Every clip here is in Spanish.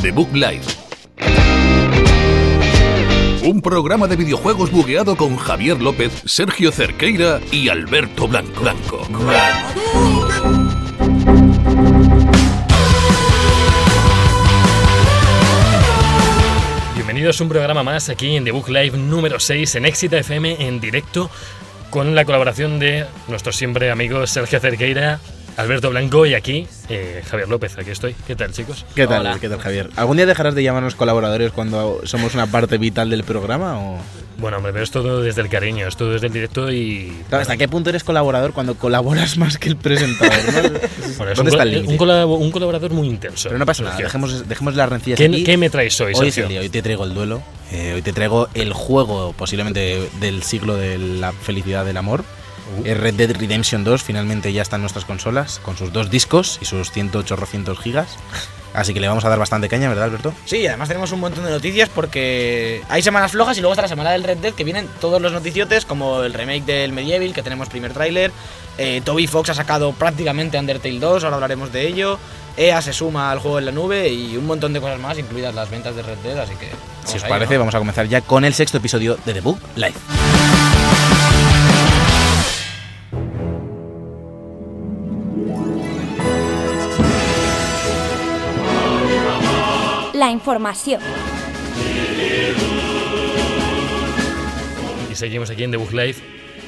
The Book Live. Un programa de videojuegos bugueado con Javier López, Sergio Cerqueira y Alberto Blanco. Blanco. Bienvenidos a un programa más aquí en The Book Live número 6 en Éxita FM en directo con la colaboración de nuestro siempre amigo Sergio Cerqueira, Alberto Blanco y aquí eh, Javier López. Aquí estoy. ¿Qué tal, chicos? ¿Qué tal, ¿Qué tal, Javier? ¿Algún día dejarás de llamarnos colaboradores cuando somos una parte vital del programa? O... Bueno, hombre, pero es todo desde el cariño, es todo desde el directo y. Claro, ¿Hasta qué punto eres colaborador cuando colaboras más que el presentador? ¿no? Bueno, es ¿Dónde un, está el un, colaborador muy intenso. Pero no pasa nada, dejemos, dejemos las rencillas ¿Qué, aquí. qué me traes hoy, Hoy es Sergio? el día, hoy te traigo el duelo. eh, hoy te traigo el juego posiblemente del siglo de la felicidad del amor. Uh. Eh, Red Dead Redemption 2 finalmente ya está en nuestras consolas con sus dos discos y sus 108 gigas. Así que le vamos a dar bastante caña, ¿verdad, Alberto? Sí, además tenemos un montón de noticias porque hay semanas flojas y luego está la semana del Red Dead que vienen todos los noticiotes como el remake del Medieval que tenemos primer tráiler, eh, Toby Fox ha sacado prácticamente Undertale 2, ahora hablaremos de ello, EA se suma al juego en la nube y un montón de cosas más, incluidas las ventas de Red Dead, así que... Si os ahí, parece, ¿no? vamos a comenzar ya con el sexto episodio de The Book Live. La información. Y seguimos aquí en The Book Live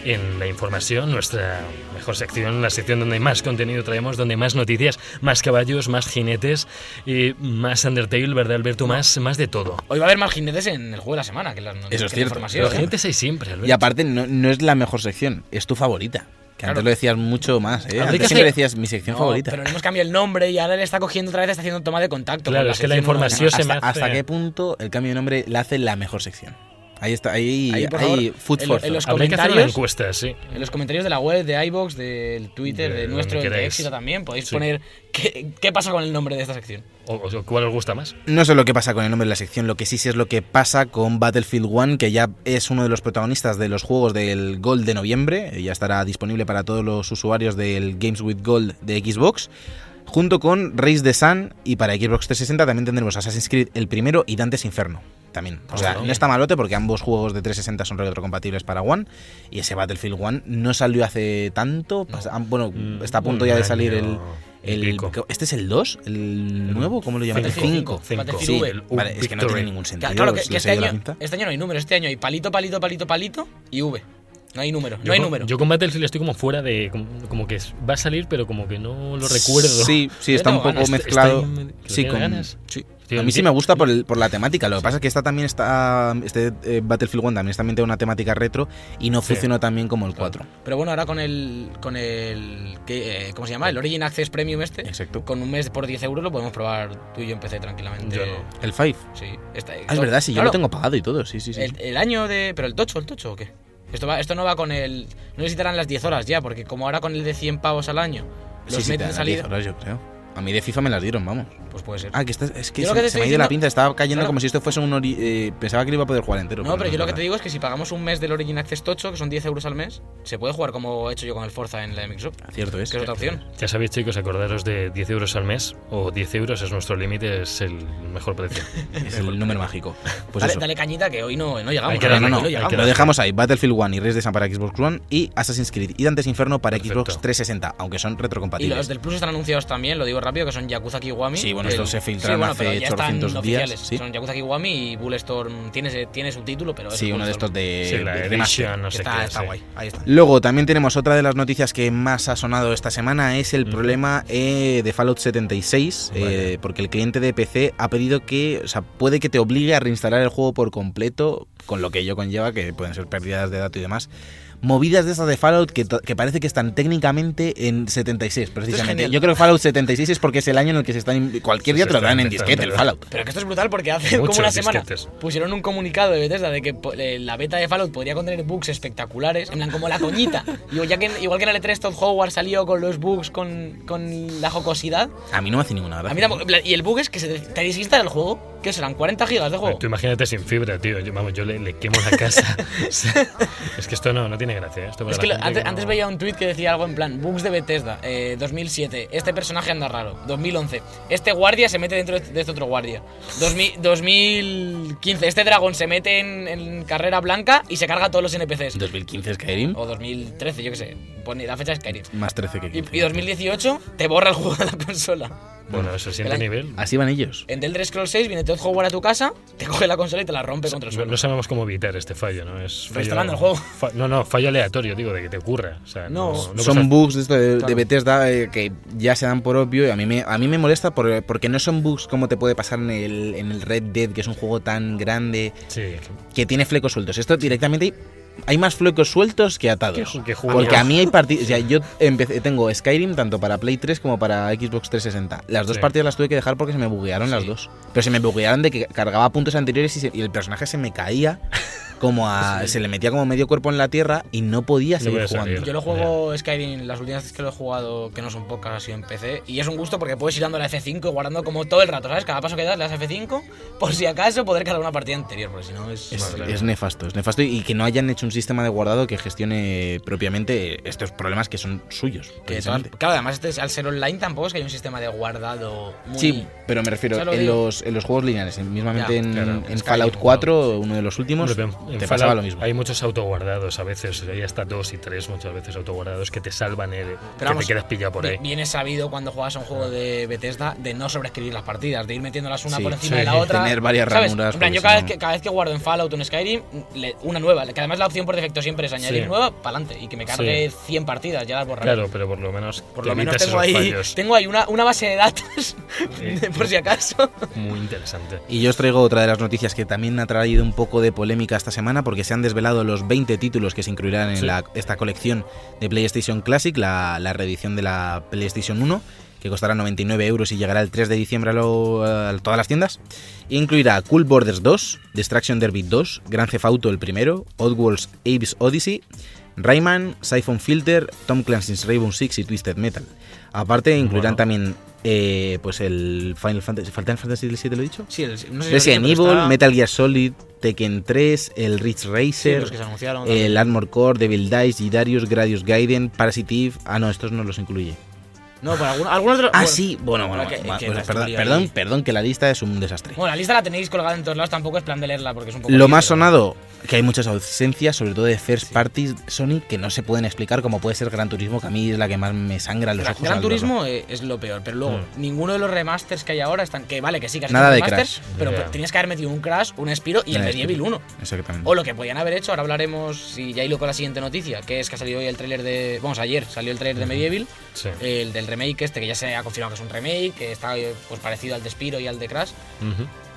en la información, nuestra mejor sección, la sección donde más contenido traemos, donde más noticias, más caballos, más jinetes y más Undertale, ¿verdad, Alberto? Más, más de todo. Hoy va a haber más jinetes en el juego de la semana que las noticias. Eso es que cierto. información. Pero jinetes hay siempre, Alberto. Y aparte, no, no es la mejor sección, es tu favorita. Que Claro. antes lo decías mucho más, ¿eh? Antes siempre decías mi sección No, favorita. Pero le hemos cambiado el nombre y ahora le está cogiendo otra vez, está haciendo toma de contacto. Claro, con es que la información se ¿Hasta, me hace- hasta qué punto el cambio de nombre la hace la mejor sección? Ahí está, ahí, Ahí, favor, food en for lo- en los comentarios- encuesta, sí. En los comentarios de la web, de iBox, del Twitter, De de, nuestro, de éxito también, podéis Sí. poner qué, qué pasa con el nombre de esta sección. O, o cuál os gusta más. No sé lo que pasa con el nombre de la sección, lo que sí sé es lo que pasa con Battlefield 1, que ya es uno de los protagonistas de los juegos del Gold de noviembre, y ya estará disponible para todos los usuarios del Games with Gold de Xbox, junto con Race the Sun, y para Xbox 360 también tendremos Assassin's Creed el primero y Dantes Inferno. También. O sea, no está malote porque ambos juegos de 360 son retrocompatibles para One. Y ese Battlefield 1 no salió hace tanto. Bueno, Mm, está a punto un ya de salir el, el- pico. ¿Este es el 2? ¿El nuevo? ¿Cómo lo llaman? El Battlefield 5. cinco. Battlefield Sí, vale, es que no tiene ningún sentido. Claro, que, ¿le que este, año, este año no hay números, este año hay palito, palito, palito, palito y V. No hay número, no Yo hay con- número. Yo con Battlefield estoy como fuera de. Como, como que va a salir, pero como que no lo recuerdo. Sí, sí, está un poco ganas. mezclado. Está sí, ¿tiene con, ganas? sí. A mí sí me gusta por, el- por la temática. Lo que pasa es que esta también está. Este eh, Battlefield 1 también, también tiene una temática retro y no Sí. funcionó tan bien como el 4. Pero bueno, ahora con el. con el. ¿qué, eh, ¿Cómo se llama? El Origin Access Premium este. Exacto. Con un mes por 10 euros lo podemos probar tú y yo en PC tranquilamente. Yo no. El 5. Sí, está, Ah, es verdad, sí, yo claro, lo tengo pagado y todo. Sí, sí, sí. El, el año de. Pero el tocho, el tocho o qué? Esto, va, esto no va con el. No necesitarán las 10 horas ya, porque como ahora con el de 100 pavos al año. Los sí, sí, te meten dan salida. 10 horas, yo creo. A mí de FIFA me las dieron, vamos. Pues puede ser. Ah, que esta- es que Yo se, que me ha ido la pinza. Estaba cayendo como si esto fuese un. ori- eh, pensaba que lo iba a poder jugar entero. No, pero yo lo que te digo es que si pagamos un mes del Origin Access Tocho, que son 10 euros al mes, se puede jugar como he hecho yo con el Forza en la Microsoft. Cierto es. Que es otra opción. Ya sabéis, chicos, acordaros de 10 euros al mes o 10 euros es nuestro límite, es el mejor precio. Es el número mágico. Pues dale, eso. dale cañita que hoy no, no llegamos. Hay que No, darle, no, no. Hoy no hay llegamos. que Lo dejamos ahí. Battlefield 1 y Res de Sun para Xbox One y Assassin's Creed y Dantes Inferno para Perfecto. Xbox 360, aunque son Y retrocompatibles. los del Plus están anunciados también, lo digo rápido, que son Yakuza Kiwami. Sí, bueno, estos se filtraron bueno, hace pero ya están 800 días, oficiales. sí. Son Yakuza Kiwami y Bulletstorm tiene, tiene su título, pero es Sí, uno de estos de, Sí, la de. Edition, no sé está, qué. está sí. guay. Ahí está. Luego también tenemos otra de las noticias que más ha sonado esta semana es el Ujú. problema eh, de Fallout 76 eh, porque el cliente de PC ha pedido que, o sea, puede que te obligue a reinstalar el juego por completo con lo que ello conlleva que pueden ser pérdidas de datos y demás. Movidas de esas de Fallout que, que parece que están técnicamente en 76 precisamente. Yo creo que Fallout 76 es porque es el año en el que se están cualquier día se te lo dan en disquete el. Fallout. Pero que esto es brutal porque hace Muchos como una semana disquetes. pusieron un comunicado de Bethesda de que eh, la beta de Fallout podría contener bugs espectaculares, en plan como la coñita. Digo, ya que, igual que en el E3 Todd Howard salió con los bugs, con, con la jocosidad, A mí no me hace ninguna gracia. a mí tampoco- Y el bug es que se te, desinstala el juego ¿Qué serán? ¿40 gigas de juego? Tú imagínate sin fibra, tío. Yo, vamos, yo le, le quemo la casa. Es que esto no, no tiene gracia. ¿eh? Esto para Es la que antes, que no- antes veía un tweet que decía algo en plan, bugs de Bethesda, eh, 2007, este personaje anda raro, 2011, este guardia se mete dentro de este otro guardia, 2000 2015, este dragón se mete en, en carrera blanca y se carga a todos los NPCs. 2015 Skyrim, O 2013, yo qué sé, pone la fecha de Skyrim. más 13 que Y, 15. y 2018 te borra el juego de la consola. Bueno, eso siguiente el año- nivel. Así van ellos. En The Elder Scrolls 6 viene Todd Howard a tu casa, te coge la consola y te la rompe contra el No, suelo. no sabemos cómo evitar este fallo, ¿no? Es fallo- Reinstalando el juego. fa- no, no, fallo aleatorio, digo, de que te ocurra. O sea, No. no, no son pasa- bugs de, esto de, de Claro. Bethesda eh, que ya se dan por obvio y a mí me, a mí me molesta por- porque no son bugs como te puede pasar en el, en el Red Dead, que es un juego tan grande Sí, que tiene flecos sueltos. Esto directamente hay más flecos sueltos que atados. Porque a mí hay partidas. O sea, yo empecé, tengo Skyrim tanto para Play 3 como para Xbox 360. Las dos Sí. partidas las tuve que dejar porque se me buguearon las dos. Pero se me buguearon de que cargaba puntos anteriores y, se- y el personaje se me caía. Como a. Se le metía como medio cuerpo en la tierra y no podía No seguir jugando. salir. Yo lo juego Skyrim, las últimas veces que lo he jugado, que no son pocas, ha sido en PC. Y es un gusto porque puedes ir dando la F5 y guardando como todo el rato, ¿sabes? Cada paso que das le das F5 por si acaso poder cargar una partida anterior, porque si no es... Es, nefasto, es nefasto y que no hayan hecho un sistema de guardado que gestione propiamente estos problemas que son suyos. que claro, además este, al ser online tampoco es que hay un sistema de guardado muy... Sí, pero me refiero lo en los, en los juegos lineales, en- mismamente Ya, en, claro. en Skyrim, Fallout Fallout, 4, uno de los últimos, te Fallout pasaba lo mismo. Hay muchos autoguardados a veces, hay hasta dos y tres muchas veces autoguardados que te salvan el, que vamos, te quedas pillado por ahí. Viene sabido cuando juegas a un juego de Bethesda de no sobreescribir las partidas, de ir metiéndolas una Sí, por encima sí. de la otra. Tener varias ¿sabes? ranuras, En plan, yo cada, vez que, cada vez que guardo en Fallout o en Skyrim, le- una nueva, que además la opción por defecto siempre es añadir Sí. nueva, para adelante, y que me cargue 100 partidas, ya las borraré. Claro, pero por lo menos Por lo menos tengo ahí, fallos. tengo ahí una, una base de datos, de por si acaso. Muy interesante. Y yo os traigo otra de las noticias que también ha traído un poco de polémica esta semana porque se han desvelado los 20 títulos que se incluirán en Sí. la- esta colección de PlayStation Classic, la, la reedición de la PlayStation 1, que costará 99 euros y llegará el 3 de diciembre a, lo- a todas las tiendas. Incluirá Cool Borders 2, Destruction Derby 2, Grand Theft Auto el primero, Oddworld's Abe's Odyssey, Rayman, Siphon Filter, Tom Clancy's Rainbow Six y Twisted Metal. Aparte incluirán Bueno. también eh, pues el Final Fantasy, ¿Final Fantasy VII lo he dicho? Sí, el- no sé Resident Evil, está- Metal Gear Solid, Tekken 3, el Ridge Racer, el Armor Core, Devil Dice, Gidarius, Gradius Gaiden, Parasite Eve. Ah, no, estos no los incluye. No, por algunos, algunos de los- Ah, bueno, sí, bueno, bueno, que- bueno, que pues la perdón, perdón, que la lista es un desastre. Bueno, la lista la tenéis colgada en todos lados, tampoco es plan de leerla porque es un poco... Lo más pero- sonado, que hay muchas ausencias, sobre todo de first parties Sony, que no se pueden explicar, como puede ser Gran Turismo, que a mí es la que más me sangra los Gran, ojos. Gran. Turismo eh, es lo peor, pero luego Mm. ninguno de los remasters que hay ahora están. Que vale, que sí, que has Nada de remasters, Crash. pero Ya. tenías que haber metido un Crash, un Spiro y el Medieval Spiro. 1. Exactamente. O lo que podían haber hecho, ahora hablaremos, si ya hilo con la siguiente noticia, que es que ha salido hoy el tráiler de... Vamos, ayer salió el tráiler de Medieval, Sí. el del remake este, que ya se ha confirmado que es un remake, que está pues parecido al de Spiro y al de Crash,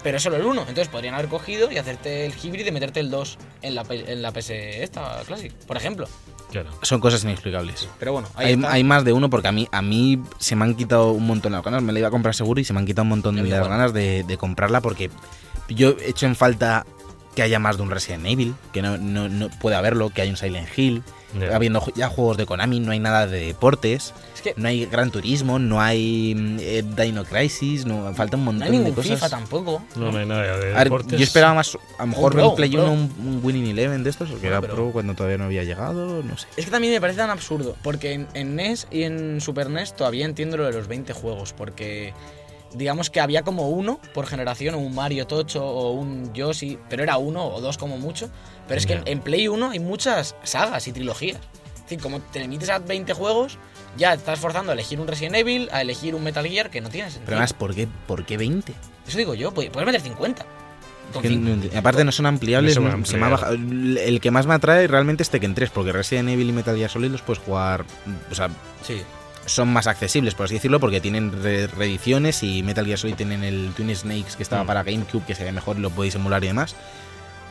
pero es solo el 1. Entonces podrían haber cogido y hacerte el híbrido y meterte el 2 en la, P- en la PS esta Classic, por ejemplo. Claro. Son cosas inexplicables. Pero bueno, ahí Hay, está. hay más de uno porque a mí, a mí se me han quitado un montón las ganas. Me la iba a comprar seguro y se me han quitado un montón de las ganas de, de comprarla porque yo he hecho en falta que haya más de un Resident Evil, que no, no, no puede haberlo, que hay un Silent Hill, Habiendo ya juegos de Konami, no hay nada de deportes, Es que no hay Gran Turismo, no hay mm, eh, Dino Crisis, no, falta un no montón hay ningún de cosas. FIFA tampoco. No, no hay nada de ver, deportes. yo esperaba más, a lo mejor Pro, en Play un Pro. 1 un, un Winning Eleven de estos, que Bueno, era Pro cuando todavía no había llegado, no sé. Es que también me parece tan absurdo, porque en, en NES y en Super NES todavía entiendo lo de los 20 juegos, porque digamos que había como uno por generación, un Mario Tocho o un Yoshi, pero era uno o dos como mucho. Pero es que en, en Play 1 hay muchas sagas y trilogías. Es decir, como te limites a 20 juegos, ya te estás forzando a elegir un Resident Evil, a elegir un Metal Gear que no tienes sentido. Pero además, ¿por qué, ¿por qué 20? Eso digo yo, puedes puedes meter 50. Con Que aparte no son ampliables, No no- se me ha bajado- el que más me atrae realmente es Tekken 3, porque Resident Evil y Metal Gear Solid los puedes jugar, o sea, Sí. Son más accesibles, por así decirlo, porque tienen re- reediciones y Metal Gear Solid tienen el Twin Snakes que estaba Mm. para GameCube, que se ve mejor y lo podéis emular y demás.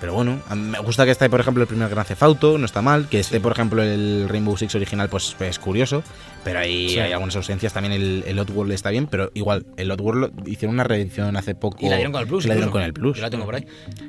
Pero bueno, me gusta que esté, por ejemplo, el primer Gran Theft Auto, no está mal. Que esté, por ejemplo, el Rainbow Six original, pues es curioso. Pero ahí Sí. hay algunas ausencias. También el, el Oddworld está bien, pero igual, el Oddworld lo- hicieron una reedición hace poco. Y la dieron con el Plus. y la dieron con el Plus. Yo la tengo por ahí.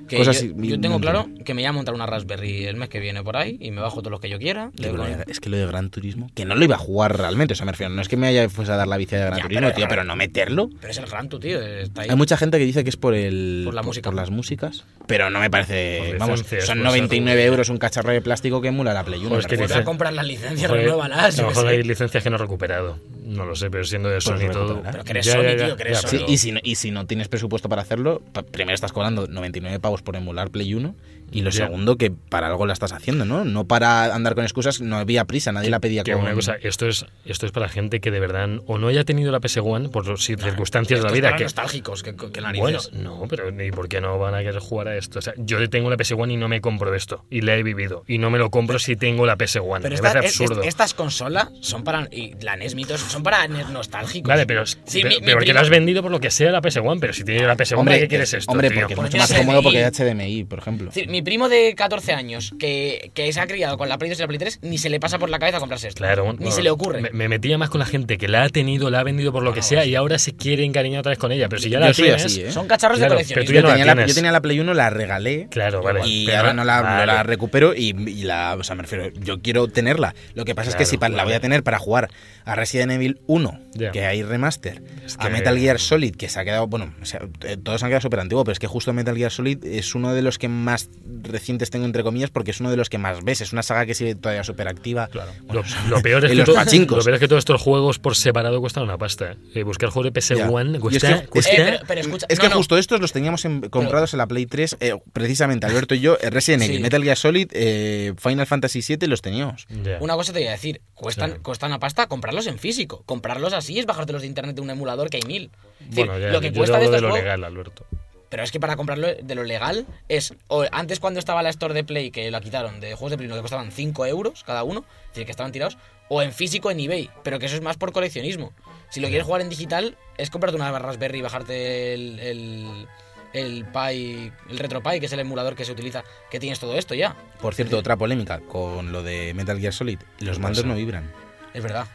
Que Cosas yo, yo tengo claro que me voy a montar una Raspberry el mes que viene por ahí y me bajo todos los que yo quiera. Con- es que lo de Gran Turismo, que no lo iba a jugar realmente, o sea, me refiero, no es que me haya fuese a dar la bici de Gran Ya, Turismo, pero- tío, pero no meterlo. Pero es el Gran Tu, tío. Está ahí. Hay mucha gente que dice que es por el Por la música. por las músicas, pero no me parece, Vamos, son pues, 99 algo. euros un cacharro de plástico que emula la Play 1. Joder, es me que comprar las licencias, renuévalas. a lo mejor hay licencias que no he recuperado. No lo sé, pero siendo de Sony y Pues todo. recuperarás. Pero que eres Sony, tío, que eres Sí, Sony. y, si no, y si no tienes presupuesto para hacerlo, primero estás cobrando 99 pavos por emular Play 1 y lo Ya. segundo que para algo la estás haciendo, ¿no? No para andar con excusas, no había prisa, nadie la pedía Que con... una cosa, esto es, esto es para gente que de verdad o no haya tenido la PS1 por los- circunstancias de la vida. Que, nostálgicos, que, que bueno, narices. no, pero ¿y por qué no van a querer jugar a esto? O sea, yo tengo la PS1 y no me compro esto. Y la he vivido. Y no me lo compro si tengo la PS1. Pero me esta- parece es- es- absurdo. estas consolas son para. Y la NES Mitos son para NES nostálgicos. Vale, pero, Sí, pero, mi- mi pero porque primo- lo has vendido por lo que sea la PS1, pero si tienes la PS1, Hombre, ¿para qué quieres esto? hombre tío? porque es Porque mucho más tiene cómodo porque hay HDMI, por ejemplo. Es decir, mi primo de 14 años que, que se ha criado con la Play 2 y la Play 3 ni se le pasa por la cabeza comprarse esto. Claro, Ni se le ocurre. Me, me metía más con la gente que la ha tenido, la ha vendido por lo que sea y ahora se quiere encariñar otra vez con ella. Pero si ya Yo la soy tienes. así, ¿eh? Son cacharros Claro, de pero tú coleccionismo. ya Yo no la tenía, la, tienes. yo tenía la Play 1, la regalé. Claro, vale. Y pero- ahora no la, no vale. la recupero y, y la. O sea, me refiero, yo quiero tenerla. Lo que pasa es que si la voy a tener para jugar a Resident Evil 1, Ya. que hay remaster, Es a que- Metal Gear Solid, que se ha quedado. Bueno, o sea, eh, todos han quedado súper antiguos, pero es que justo Metal Gear Solid es uno de los que más recientes tengo, entre comillas, porque es uno de los que más ves. Es una saga que sigue todavía súper activa. Claro. Bueno, Lo, lo peor es que los todo- pachincos. lo peor es que todos estos juegos por separado cuestan una pasta. Eh, buscar juegos de PS1 Ya. Y cuesta, es que- cuesta- Eh, pero, pero escucha, Es no, que no. justo estos los teníamos en- comprados en la Play 3, eh, precisamente Alberto y yo, eh, Resident Evil, Sí. Metal Gear Solid, eh, Final Fantasy VII los teníamos. Una cosa te voy a decir, cuestan, Sí. cuestan una pasta comprarlos en físico. Comprarlos así es bajártelos de internet de un emulador que hay mil. Es decir, Bueno, ya, lo que yo cuesta de estos de lo juegos- legal, Alberto. Pero es que para comprarlo de lo legal es. O antes, cuando estaba la Store de Play, que la quitaron de juegos de Play, que costaban 5 euros cada uno, es decir, que estaban tirados, o en físico en eBay, pero que eso es más por coleccionismo. Si lo quieres jugar en digital, es comprarte una Raspberry y bajarte el. el el Pi, el RetroPie, que es el emulador que se utiliza, que tienes todo esto ya. Por cierto, otra polémica con lo de Metal Gear Solid, los mandos no vibran. Es verdad.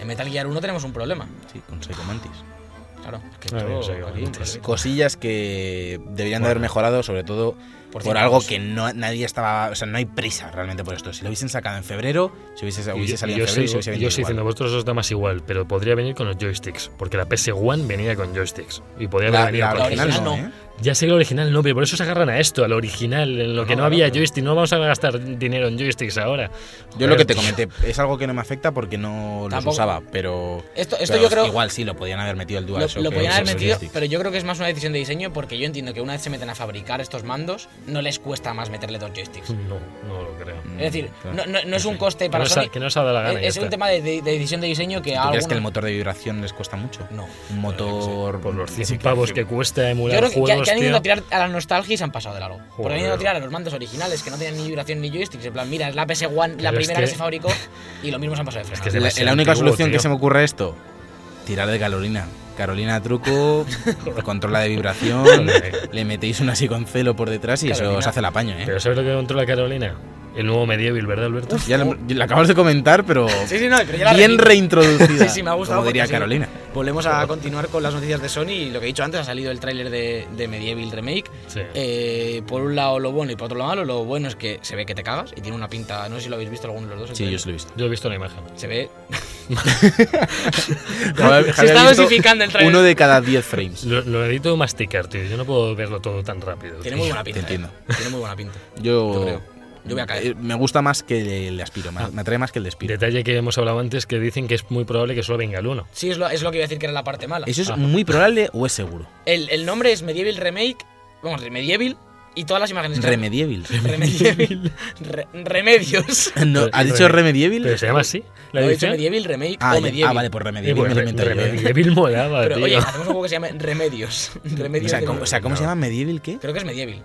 En Metal Gear 1 tenemos un problema. Sí, con Psycho Mantis. Claro. que Ah, todo aquí, Mantis. Cosillas que deberían de haber Bueno. mejorado, sobre todo Por por, algo que no, nadie estaba. O sea, no hay prisa realmente por esto. Si lo hubiesen sacado en febrero, si hubiese, hubiese yo, salido yo en febrero, y se sigo, hubiese yo igual. diciendo, vosotros os da más igual, pero podría venir con los joysticks, porque la PS1 venía con joysticks. Y podría haber La, venido la con- original original no, no. ¿eh? Ya sé que la original no, pero por eso se agarran a esto, a lo original, en lo que no, No, había claro. joystick. No vamos a gastar dinero en joysticks ahora. Yo lo que te Joder, comenté es algo que no me afecta porque no los Tampoco. usaba, pero. Esto, esto pero yo creo. Igual sí, lo podían haber metido el Lo, DualShock. lo en podían haber metido, joysticks. pero yo creo que es más una decisión de diseño porque yo entiendo que una vez se meten a fabricar estos mandos, no les cuesta más meterle dos joysticks. No, no lo creo. Mm, Es decir, claro. no, no- no es un coste Que para no, Sony. que no se ha dado la gana. es un tema de, de- de decisión de diseño que ¿Tú a crees que el motor de vibración les cuesta mucho? No. Un motor. Por los Sí, 100 que- pavos que cuesta emular juegos, que han ido a tirar a la nostalgia y se han pasado de largo. Porque Joder. han ido a tirar a los mandos originales que no tenían ni vibración ni joysticks. En plan, mira, es la PS1 la primera que... que- se fabricó y lo mismo se han pasado de Es que es La, única antiguo, solución que se me ocurre a esto, tirar de Carolina. Carolina truco, controla de vibración, le metéis un así con celo por detrás y eso os hace el apaño, ¿eh? Pero ¿sabes lo que controla Carolina? El nuevo Medieval, ¿verdad, Alberto? Ya lo, lo acabas de comentar, pero Sí, sí, no, pero ya la bien repito. reintroducida. Sí, sí, me ha gustado. Como diría sí. Carolina. Volvemos a continuar con las noticias de Sony y lo que he dicho antes, ha salido el tráiler de, de Medieval Remake. Sí. Eh, por un lado lo bueno y por otro lado malo. Lo bueno es que se ve que te cagas y tiene una pinta, no sé si lo habéis visto alguno de los dos. Sí, yo lo he visto. Yo he visto la imagen. Se ve... Javier Se está dosificando el tráiler. Uno de cada 10 frames. Lo, lo necesito masticar, tío. Yo no puedo verlo todo tan rápido. Tiene tío. muy buena pinta. Te entiendo. eh. Tiene muy buena pinta. Yo, Yo creo. Yo voy a caer. eh, Me gusta más que el de Aspiro, me, me atrae más que el de Aspiro. Detalle que hemos hablado antes que dicen que es muy probable que solo venga el 1. Sí, es lo, es lo que iba a decir que era la parte mala. ¿Eso es Ah. muy probable o es seguro? El, el nombre es Medieval Remake. Vamos, Medieval y todas las imágenes. Remedieval. Remedieval. Re- remedios. No, ¿Has dicho Reme- Remedieval? ¿Pero se llama así? ¿La Lo he dicho edición? Medieval Remake Ah, o ya- Medieval. ah, vale, por Remedieval pues, me Re- ¿eh? Remedieval molaba, Pero tío. oye, hacemos un juego que se llama Remedios. Remedios O sea, de- ¿cómo, o sea, ¿cómo se llama? ¿Medieval qué? Creo que es Medieval.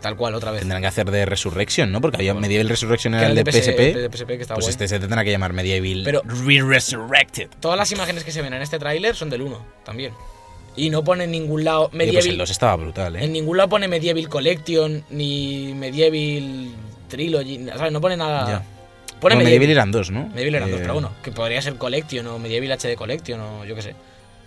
Tal cual, otra vez. Tendrán que hacer de Resurrection, ¿no? Porque había Medieval Resurrection era el de PS- PSP. de PSP que está Pues guay. este se tendrá que llamar Medieval Pero- Re-Resurrected. Todas las imágenes que se ven en este tráiler son del 1 también. Y no pone en ningún lado pues Medieval. el 2 estaba brutal, ¿eh? En ningún lado pone Medieval Collection ni Medieval Trilogy. ¿Sabes? No pone nada. Ya. Pone Medieval. Medieval eran dos, ¿no? Medieval eran dos, Eh, pero bueno, que podría ser Collection o Medieval HD Collection o yo qué sé.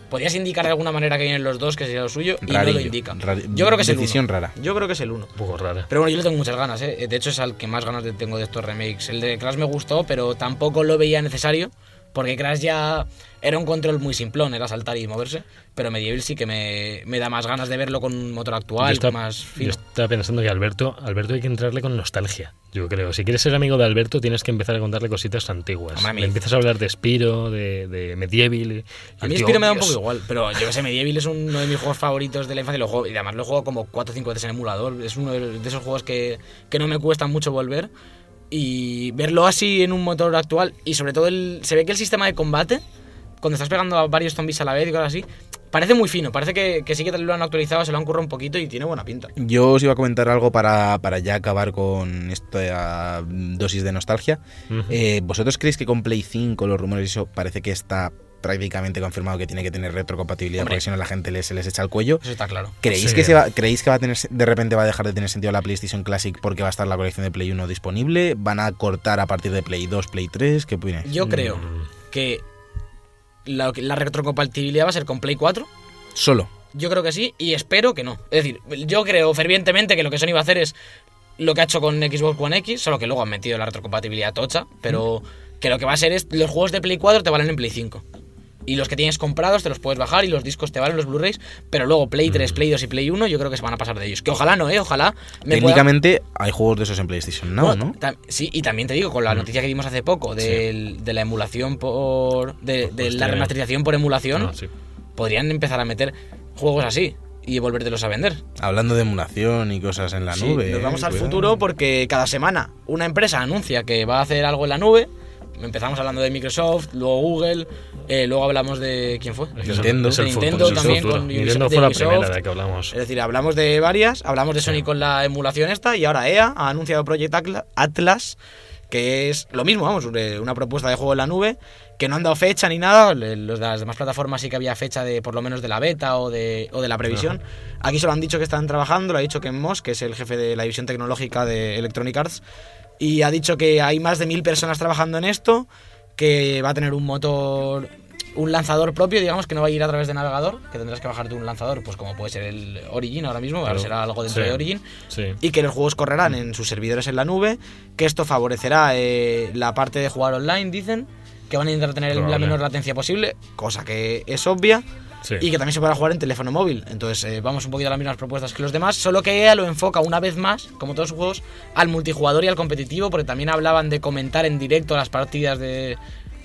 Podrías indicar de alguna manera que vienen los dos, que sería lo suyo, y no lo indica. Yo creo que es el Decisión uno. rara. Yo creo que es el uno. Un poco rara. Pero bueno, yo le tengo muchas ganas, ¿eh? De hecho, es al que más ganas tengo de estos remakes. El de Crash me gustó, pero tampoco lo veía necesario. Porque Crash ya era un control muy simplón, era saltar y moverse. Pero Medieval sí que me, me da más ganas de verlo con un motor Yo actual, estaba, más yo fino. estaba pensando que Alberto, Alberto hay que entrarle con nostalgia, yo creo. Si quieres ser amigo de Alberto, tienes que empezar a contarle cositas antiguas. Le empiezas a hablar de Spiro, de, de Medieval. y- A mí Spiro me da un poco igual, pero yo que sé, Medieval es uno de mis juegos favoritos de la infancia y, lo juego, y además lo juego como 4 o 5 veces en emulador. Es uno de de esos juegos que, que no me cuesta mucho volver. Y verlo así en un motor actual y sobre todo el, se ve que el sistema de combate, cuando estás pegando a varios zombies a la vez y cosas así, parece muy fino. Parece que, que sí que lo han actualizado, se lo han currado un poquito y tiene buena pinta. Yo os iba a comentar algo para, para ya acabar con esta dosis de nostalgia. Eh, ¿Vosotros creéis que con Play 5 los rumores y eso parece que está prácticamente confirmado que tiene que tener retrocompatibilidad Hombre. porque si no la gente se les echa el cuello? Eso está claro. ¿Creéis Sí. que, se va, ¿Creéis que va a tener, de repente va a dejar de tener sentido la PlayStation Classic porque va a estar la colección de Play 1 disponible? ¿Van a cortar a partir de Play 2, Play 3? ¿Qué opináis? Yo creo Mm, que la, la retrocompatibilidad va a ser con Play 4 Solo. Yo creo que sí y espero que no. Es decir, yo creo fervientemente que lo que Sony va a hacer es lo que ha hecho con Xbox One X, solo que luego han metido la retrocompatibilidad tocha, pero que lo que va a ser es los juegos de Play 4 te valen en Play 5. Y los que tienes comprados te los puedes bajar y los discos te valen los Blu-rays, pero luego Play 3, Play 2 y Play 1 yo creo que se van a pasar de ellos. Que ojalá no, ¿eh? Ojalá me pueda- Técnicamente hay juegos de esos en PlayStation Now, ¿no? tam- Sí, y también te digo, con la noticia que dimos hace poco del- de la emulación por... de, de la Hostia. remasterización por emulación, no, sí. podrían empezar a meter juegos así y volvértelos a vender. Hablando de emulación y cosas en la Sí, nube. Nos vamos eh, al cuidado. futuro porque cada semana una empresa anuncia que va a hacer algo en la nube. Empezamos hablando de Microsoft, luego Google, eh, luego hablamos de. ¿Quién fue? Es el- Nintendo. es el futuro, Nintendo también con Nintendo fue la primera de la que hablamos. Es decir, hablamos de varias, hablamos de Sí. Sony con la emulación esta y ahora EA ha anunciado Project Atla- Atlas, que es lo mismo, vamos, una propuesta de juego en la nube, que no han dado fecha ni nada, los de las demás plataformas sí que había fecha de por lo menos de la beta o de, o de la previsión. Aquí solo han dicho que están trabajando, lo ha dicho Ken Moss, que es el jefe de la división tecnológica de Electronic Arts, y ha dicho que hay más de mil personas trabajando en esto, que va a tener un motor, un lanzador propio, digamos, que no va a ir a través de navegador, que tendrás que bajarte un lanzador, pues como puede ser el Origin ahora mismo, ahora Claro. será algo dentro Sí. de Origin, Sí. y que los juegos correrán en sus servidores en la nube, que esto favorecerá eh, la parte de jugar online, dicen, que van a intentar tener la menor latencia posible, cosa que es obvia, Y que también se podrá jugar en teléfono móvil. Entonces eh, vamos un poquito a las mismas propuestas que los demás, solo que EA lo enfoca una vez más, como todos sus juegos, al multijugador y al competitivo, porque también hablaban de comentar en directo las partidas de,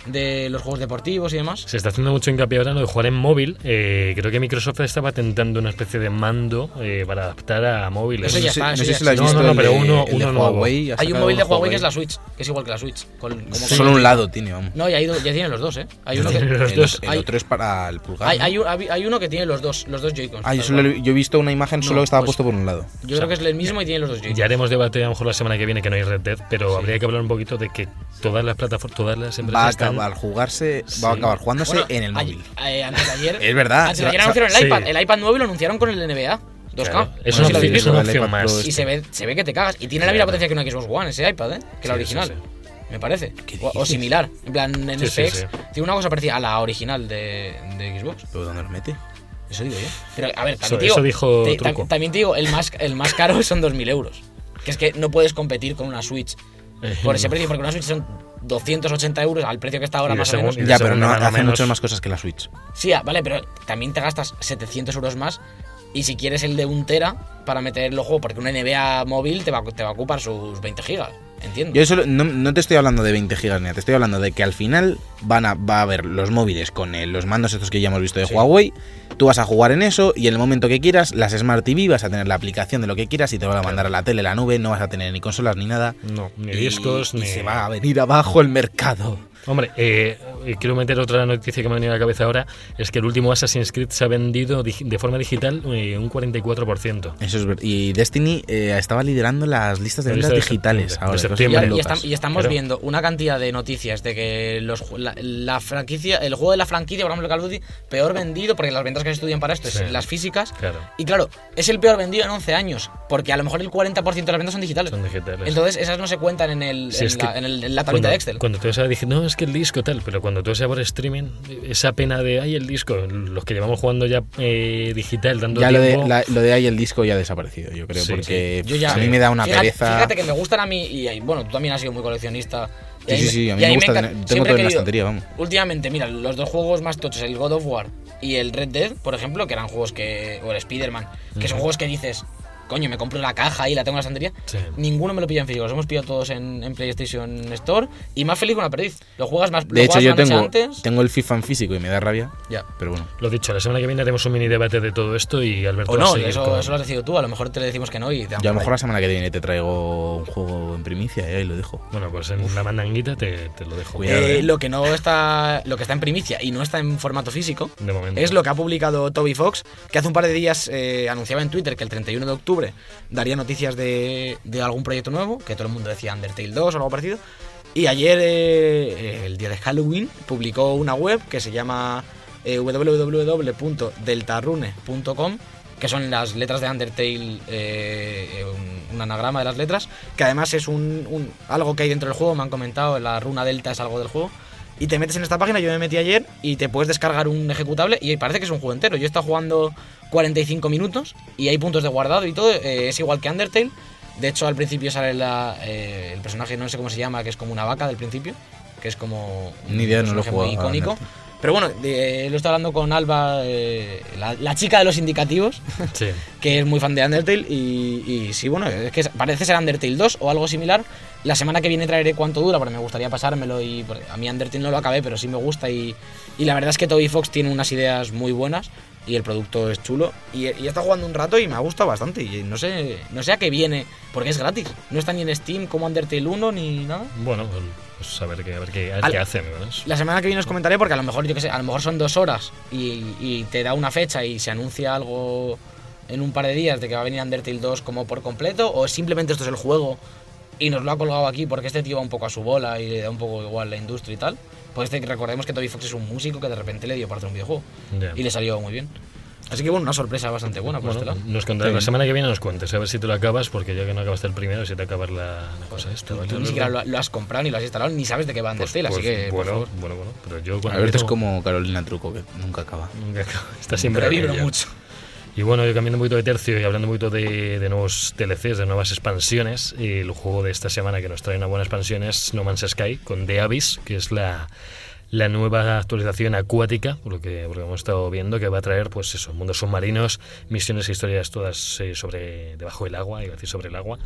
de los juegos deportivos y demás. Se está haciendo mucho hincapié ahora en lo de jugar en móvil. Eh, creo que Microsoft está patentando una especie de mando eh, para adaptar a móviles. Eso ya No sé- está, no sé ya si lo has visto, No, no, pero de- uno- de uno nuevo. Huawei. ha Hay un móvil de Huawei que es la Switch, que es igual que la Switch. con- como Solo un lado tiene, vamos. No, ya, ha ido- ya tienen los dos, ¿eh? Hay uno que, Tiene los El, dos. el hay- otro es para el pulgar. hay, ¿no? hay un- hay- hay uno que tiene los dos, los dos Joy-Cons. Ah, yo, solo he- yo he visto una imagen solo No, que estaba pues- puesto por un lado. Yo creo que es el mismo y tiene los dos Joy-Cons. Ya haremos debate a lo mejor la semana que viene que no hay Red Dead, pero habría que hablar un poquito de que todas las plataformas, todas las empresas acabar jugarse, Sí. va a acabar jugándose Bueno, en el móvil. eh, antes de ayer. Es verdad. Antes de ayer anunciaron el sí. iPad. El iPad nuevo lo anunciaron con el NBA 2K. Claro, No es sé una, si lo opción- habéis es una opción más. Y se ve, se ve que te cagas. Y tiene la misma potencia que una Xbox One, ese iPad, ¿eh? Que la original. sí, Me parece. ¿Qué O, similar. En plan, en Sí, sí, specs. sí. Tiene una cosa parecida a la original de, de Xbox. ¿Pero dónde lo mete? Eso digo yo. Pero, a ver, también Eso- te digo. eso dijo te- Truco. tam- también te digo, el más, el más caro son 2.000 euros. Que es que no puedes competir con una Switch por ese precio, porque una Switch son 280 euros al precio que está ahora más o menos. Ya, pero no hace menos. muchas más cosas que la Switch. Sí, ah, vale, pero también te gastas 700 euros más. Y si quieres el de un tera para meter los juegos, porque una NBA móvil te va, te va a ocupar sus 20 gigas. Entiendo. Yo solo, no, no te estoy hablando de 20 gigas ni te estoy hablando de que al final van a, va a haber los móviles con el- los mandos estos que ya hemos visto de Sí. Huawei. Tú vas a jugar en eso y en el momento que quieras, las Smart TV vas a tener la aplicación de lo que quieras y te van a mandar a la tele, la nube, no vas a tener ni consolas ni nada. No, ni Y- discos, y ni. se va a venir abajo el mercado. Hombre, eh, eh, quiero meter otra noticia que me ha venido a la cabeza ahora, es que el último Assassin's Creed se ha vendido de forma digital eh, un 44%. Eso es ver- Y Destiny eh, estaba liderando las listas de ventas de digitales ahora. de. Y, estamos Claro. viendo una cantidad de noticias de que los, la, la franquicia, el juego de la franquicia, por ejemplo, Call of Duty, peor vendido, porque las ventas que se estudian para esto Sí. es las físicas. Claro, Y claro, es el peor vendido en 11 años, porque a lo mejor el 40% de las ventas son digitales. son digitales. Entonces esas no se cuentan en, el, Sí, en, la, en el- en la tablita cuando, de Excel. Cuando tú vas a decir, no, es que el disco tal, pero cuando tú vas a por streaming, esa pena de, ay, el disco, los que llevamos jugando ya eh, digital, dando Ya lo de, tiempo, la- lo de ahí el disco ya ha desaparecido, yo creo, Sí, porque Yo ya- a mí me da una fíjate, pereza. Fíjate que me gustan a mí, y, y, bueno, tú también has sido muy coleccionista. Sí, sí, sí, a mí me gusta tener- tengo siempre todo en la estantería, vamos. Últimamente, mira, los dos juegos más tochos, el God of War y el Red Dead, por ejemplo, que eran juegos que. o el Spider-Man, que son juegos que dices, coño, me compro la caja y la tengo en la estantería. Sí. Ninguno me lo pilla en físico, los hemos pillado todos en, en PlayStation Store y más feliz con la perdiz. Lo juegas más lo De hecho, juegas yo una tengo, antes. tengo el FIFA en físico y me da rabia, Ya. pero bueno. Lo dicho, la semana que viene haremos un mini debate de todo esto y Alberto O va a no, eso, con- eso lo has decidido tú, a lo mejor te le decimos que no y te Yo a lo mejor ahí. la semana que viene te traigo un juego en primicia y ahí lo dejo. Bueno, pues en la mandanguita te, te lo dejo. Cuidado, Eh, eh. lo que no está lo que está en primicia y no está en formato físico De momento. es lo que ha publicado Toby Fox que hace un par de días eh, anunciaba en Twitter que el 31 de octubre daría noticias de, algún proyecto nuevo que todo el mundo decía Undertale 2 o algo parecido y ayer eh, el día de Halloween publicó una web que se llama eh, www.deltarune.com que son las letras de Undertale, eh, un, anagrama de las letras, que además es un- algo que hay dentro del juego, me han comentado, la runa delta es algo del juego. Y te metes en esta página, yo me metí ayer y te puedes descargar un ejecutable y parece que es un juego entero. Yo he estado jugando 45 minutos y hay puntos de guardado y todo, eh, es igual que Undertale. De hecho, al principio sale la, eh, el personaje, no sé cómo se llama, que es como una vaca del principio, que es como un Ni idea, no lo icónico. Undertale. Pero bueno, de- lo estoy hablando con Alba, eh, la, la chica de los indicativos, Sí. que es muy fan de Undertale y, y sí, bueno, es que parece ser Undertale 2 o algo similar. La semana que viene traeré cuánto dura porque me gustaría pasármelo y a mí Undertale no lo acabé, pero sí me gusta y, y la verdad es que Toby Fox tiene unas ideas muy buenas y el producto es chulo y, y he estado jugando un rato y me ha gustado bastante y no sé, no sé a qué viene porque es gratis. No está ni en Steam como Undertale 1 ni nada. Bueno, pues a ver qué, a ver qué, a ver Al- qué hacen. ¿no? La semana que viene os comentaré porque a lo mejor, yo que sé, a lo mejor son dos horas y, y te da una fecha y se anuncia algo en un par de días de que va a venir Undertale 2 como por completo o simplemente esto es el juego y nos lo ha colgado aquí porque este tío va un poco a su bola y le da un poco igual la industria y tal. Pues recordemos que Toby Fox es un músico que de repente le dio parte de un videojuego Ya. y le salió muy bien. Así que bueno, una sorpresa bastante buena por Bueno, este lado. nos contarás la semana que viene nos cuentes, a ver si tú lo acabas, porque ya que no acabaste el primero, si te acabas la, la cosa esta. Tú, ¿vale, tú ni siquiera lo, lo has comprado ni lo has instalado ni sabes de qué va Pues- Undertale, así pues que por bueno, favor. bueno, bueno, pero yo cuando Alberto es como Carolina Truco, que nunca acaba. Nunca acaba, Está siempre Pero vibro mucho. Y bueno, yo cambiando un poquito de tercio y hablando un poquito de, de nuevos DLCs, de nuevas expansiones, el juego de esta semana que nos trae una buena expansión es No Man's Sky con The Abyss, que es la, la nueva actualización acuática, por lo, que, lo que hemos estado viendo, que va a traer, pues eso, mundos submarinos, misiones e historias todas eh, sobre debajo del agua, iba a decir sobre el agua.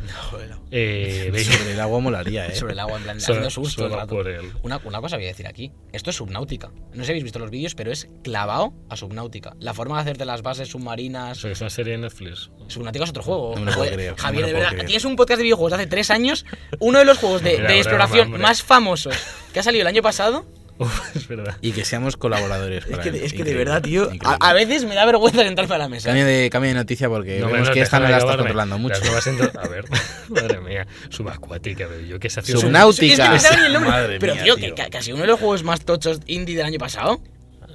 Eh, veis- Sobre el agua molaría, ¿eh? Sobre el agua, en plan, haciendo susto el rato. el- Una, una cosa voy a decir aquí. Esto es subnáutica. No sé si habéis visto los vídeos, pero es clavado a subnáutica. La forma de hacerte las bases submarinas. Eso es una serie de Netflix. Subnáutica es otro juego. No me lo puedo Joder, creer, no Javier, me de lo puedo verdad, creer. tienes un podcast de videojuegos de hace tres años. Uno de los juegos de, exploración hombre. más famosos que ha salido el año pasado. Uf, es verdad. Y que seamos colaboradores. Es para que, él. es que de verdad, tío. A, a veces me da vergüenza sentarme a la mesa. Cambio de, cambio de noticia porque No, vemos menos que esta no la estás controlando mucho. Entro- A ver, madre mía, subacuática, yo que se hace Subnáutica. Es que el. Madre pero, mía, tío, tío. que ca- casi uno de los juegos más tochos indie del año pasado.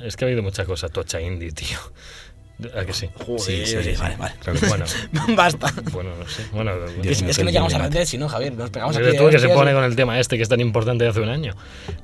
Es que ha habido mucha cosa tocha indie, tío. ¿A que sí? Sí, sí, sí, vale, vale. Claro. Bueno, Basta. bueno, no sé. Bueno, Es, Dios mío, es que no llegamos a Dead, si no, Javier. Nos pegamos aquí. Eres de tú que se pone con el tema este que es tan importante de hace un año.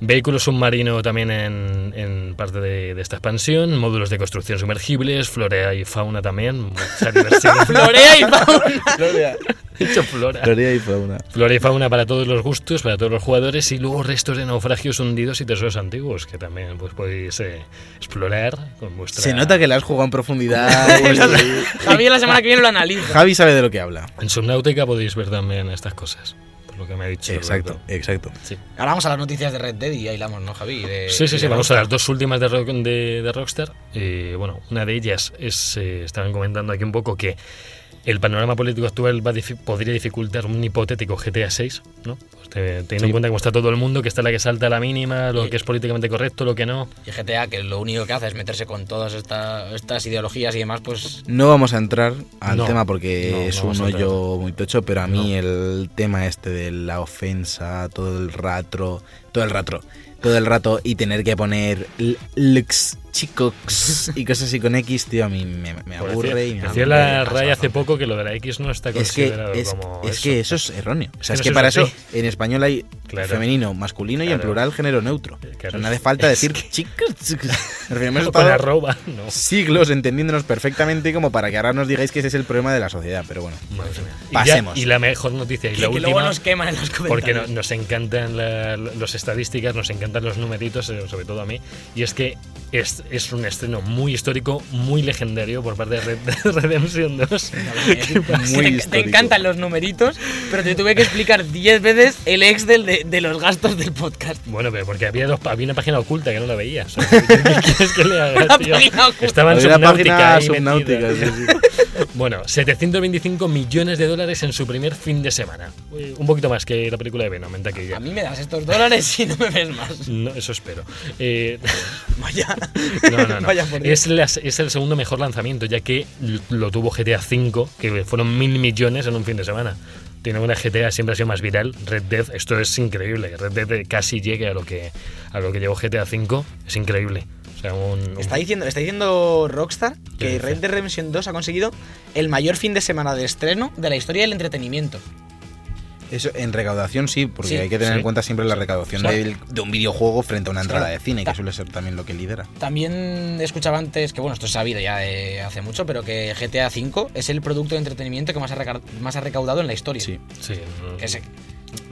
Vehículo submarino también en, en parte de, de esta expansión, módulos de construcción sumergibles, flora y fauna también, mucha diversión. Florea y fauna. He dicho flora. Y fauna. Flora y fauna para todos los gustos, para todos los jugadores y luego restos de naufragios hundidos y tesoros antiguos que también pues, podéis eh, explorar con vuestra... Se nota que la has jugado en profundidad. Javier la semana que viene lo analiza. Javi sabe de lo que habla. En Subnautica podéis ver también estas cosas, por lo que me ha dicho. Exacto, Roberto. exacto. Sí. Ahora vamos a las noticias de Red Dead y ahí vamos, ¿no, Javi? De- Sí, sí, sí, vamos a las dos últimas de, Rock- de, de Rockstar. Eh, bueno, una de ellas es, eh, estaban comentando aquí un poco que el panorama político actual va a difi- podría dificultar un hipotético GTA 6, ¿no? Pues te- teniendo en cuenta cómo está todo el mundo, que está la que salta a la mínima, lo Y- que es políticamente correcto, lo que no. Y GTA, que lo único que hace es meterse con todas esta- estas ideologías y demás, pues No vamos a entrar al No, tema porque no, es un hoyo muy tocho, pero a mí No. el tema este de la ofensa, todo el rato, todo el rato, todo el rato y tener que poner lux, chicos y cosas así con X, tío, a mí me, me aburre y me Decía la RAI hace poco que lo de la X no está Es que, considerado es, como es eso. que eso es erróneo. O sea, Es es que que no para es eso así. en español hay Claro. femenino, masculino y en Claro. plural género neutro. Claro. O sea, no hace falta decir chicos, arroba, no. siglos entendiéndonos perfectamente como para que ahora nos digáis que ese es el problema de la sociedad, pero bueno. Madre mía. Y Pasemos. ya- Y, la mejor noticia y que, la que última. luego nos queman en los Porque no- nos encantan la- las estadísticas, nos encantan los numeritos, eh, sobre todo a mí. Y es que es, es un estreno muy histórico, muy legendario por parte de Red Redemption 2. Muy te, encantan los numeritos, pero te tuve que explicar 10 veces el Excel de, de los gastos del podcast. Bueno, pero porque había, dos, había una página oculta que no la veía. O sea, ¿Qué quieres que le haga, tío? Estaba en Subnautica. metida. sí, sí. Bueno, 725 millones de dólares en su primer fin de semana. Un poquito más que la película de Venom en taquilla. A mí me das estos dólares y no me ves más. No, eso espero. Eh, Vaya. No, no, no. Es, las- es el segundo mejor lanzamiento, ya que lo tuvo GTA V, que fueron mil millones en un fin de semana. Tiene una GTA siempre ha sido más viral. Red Dead, esto es increíble. Red Dead casi llegue a lo que a lo que llegó GTA V. Es increíble. O sea, un, un- Está diciendo, está diciendo Rockstar ¿Qué que? Red Dead Redemption 2 ha conseguido el mayor fin de semana de estreno de la historia del entretenimiento. Eso en recaudación sí, porque Sí, hay que tener sí. en cuenta siempre la recaudación de, un videojuego frente a una entrada Claro. de cine, Ta- que suele ser también lo que lidera. También escuchaba antes que, bueno, esto es sabido ya de hace mucho, pero que GTA V es el producto de entretenimiento que más ha, reca- más ha recaudado en la historia. Sí. Sí, Que, se-